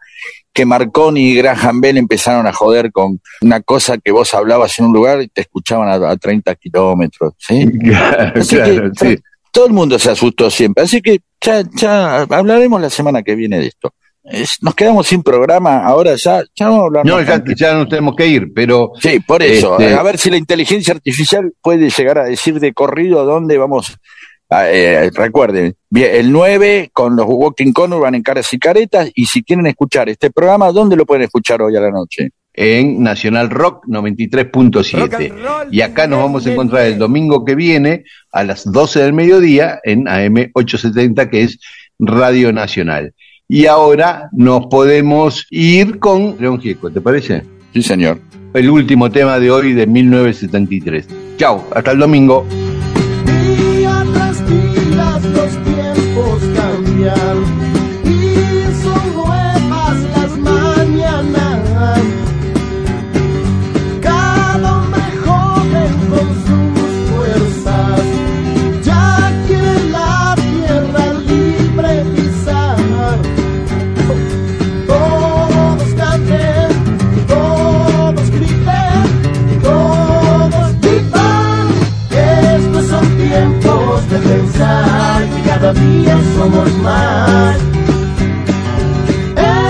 que Marconi y Graham Bell empezaron a joder con una cosa que vos hablabas en un lugar y te escuchaban a, a 30 kilómetros. ¿sí? Claro, que, sí. Todo el mundo se asustó siempre. Así que ya, ya hablaremos la semana que viene de esto. Es- nos quedamos sin programa. Ahora ya, ya vamos a hablar. No, ya, ya nos tenemos que ir, pero Sí, por eso. Este- A ver si la inteligencia artificial puede llegar a decir de corrido dónde vamos. A- eh, recuerden, bien, el 9 con los Walking Corner van en caras y caretas. Y si quieren escuchar este programa, ¿dónde lo pueden escuchar hoy a la noche? en Nacional Rock 93.7. Y acá nos vamos a encontrar el domingo que viene a las 12 del mediodía en AM 870, que es Radio Nacional. Y ahora nos podemos ir con León Gieco, ¿te parece? Sí, señor. El último tema de hoy de 1973. Chao, hasta el domingo. Día somos más.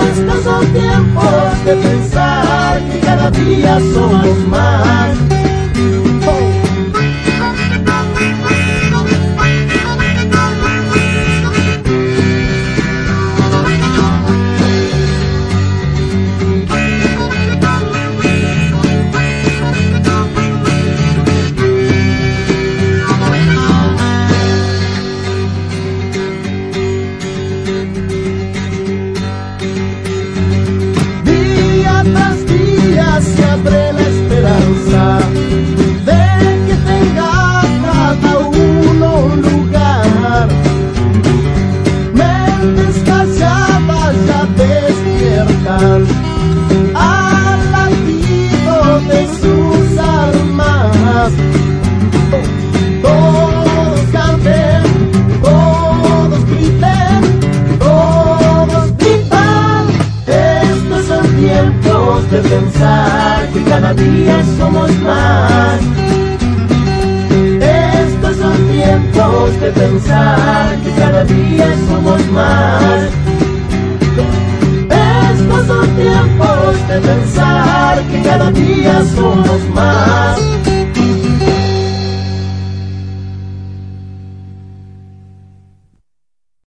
Estos son tiempos de pensar que cada día somos más. De pensar que cada día somos más. Estos son tiempos de pensar que cada día somos más. Estos son tiempos de pensar que cada día somos más.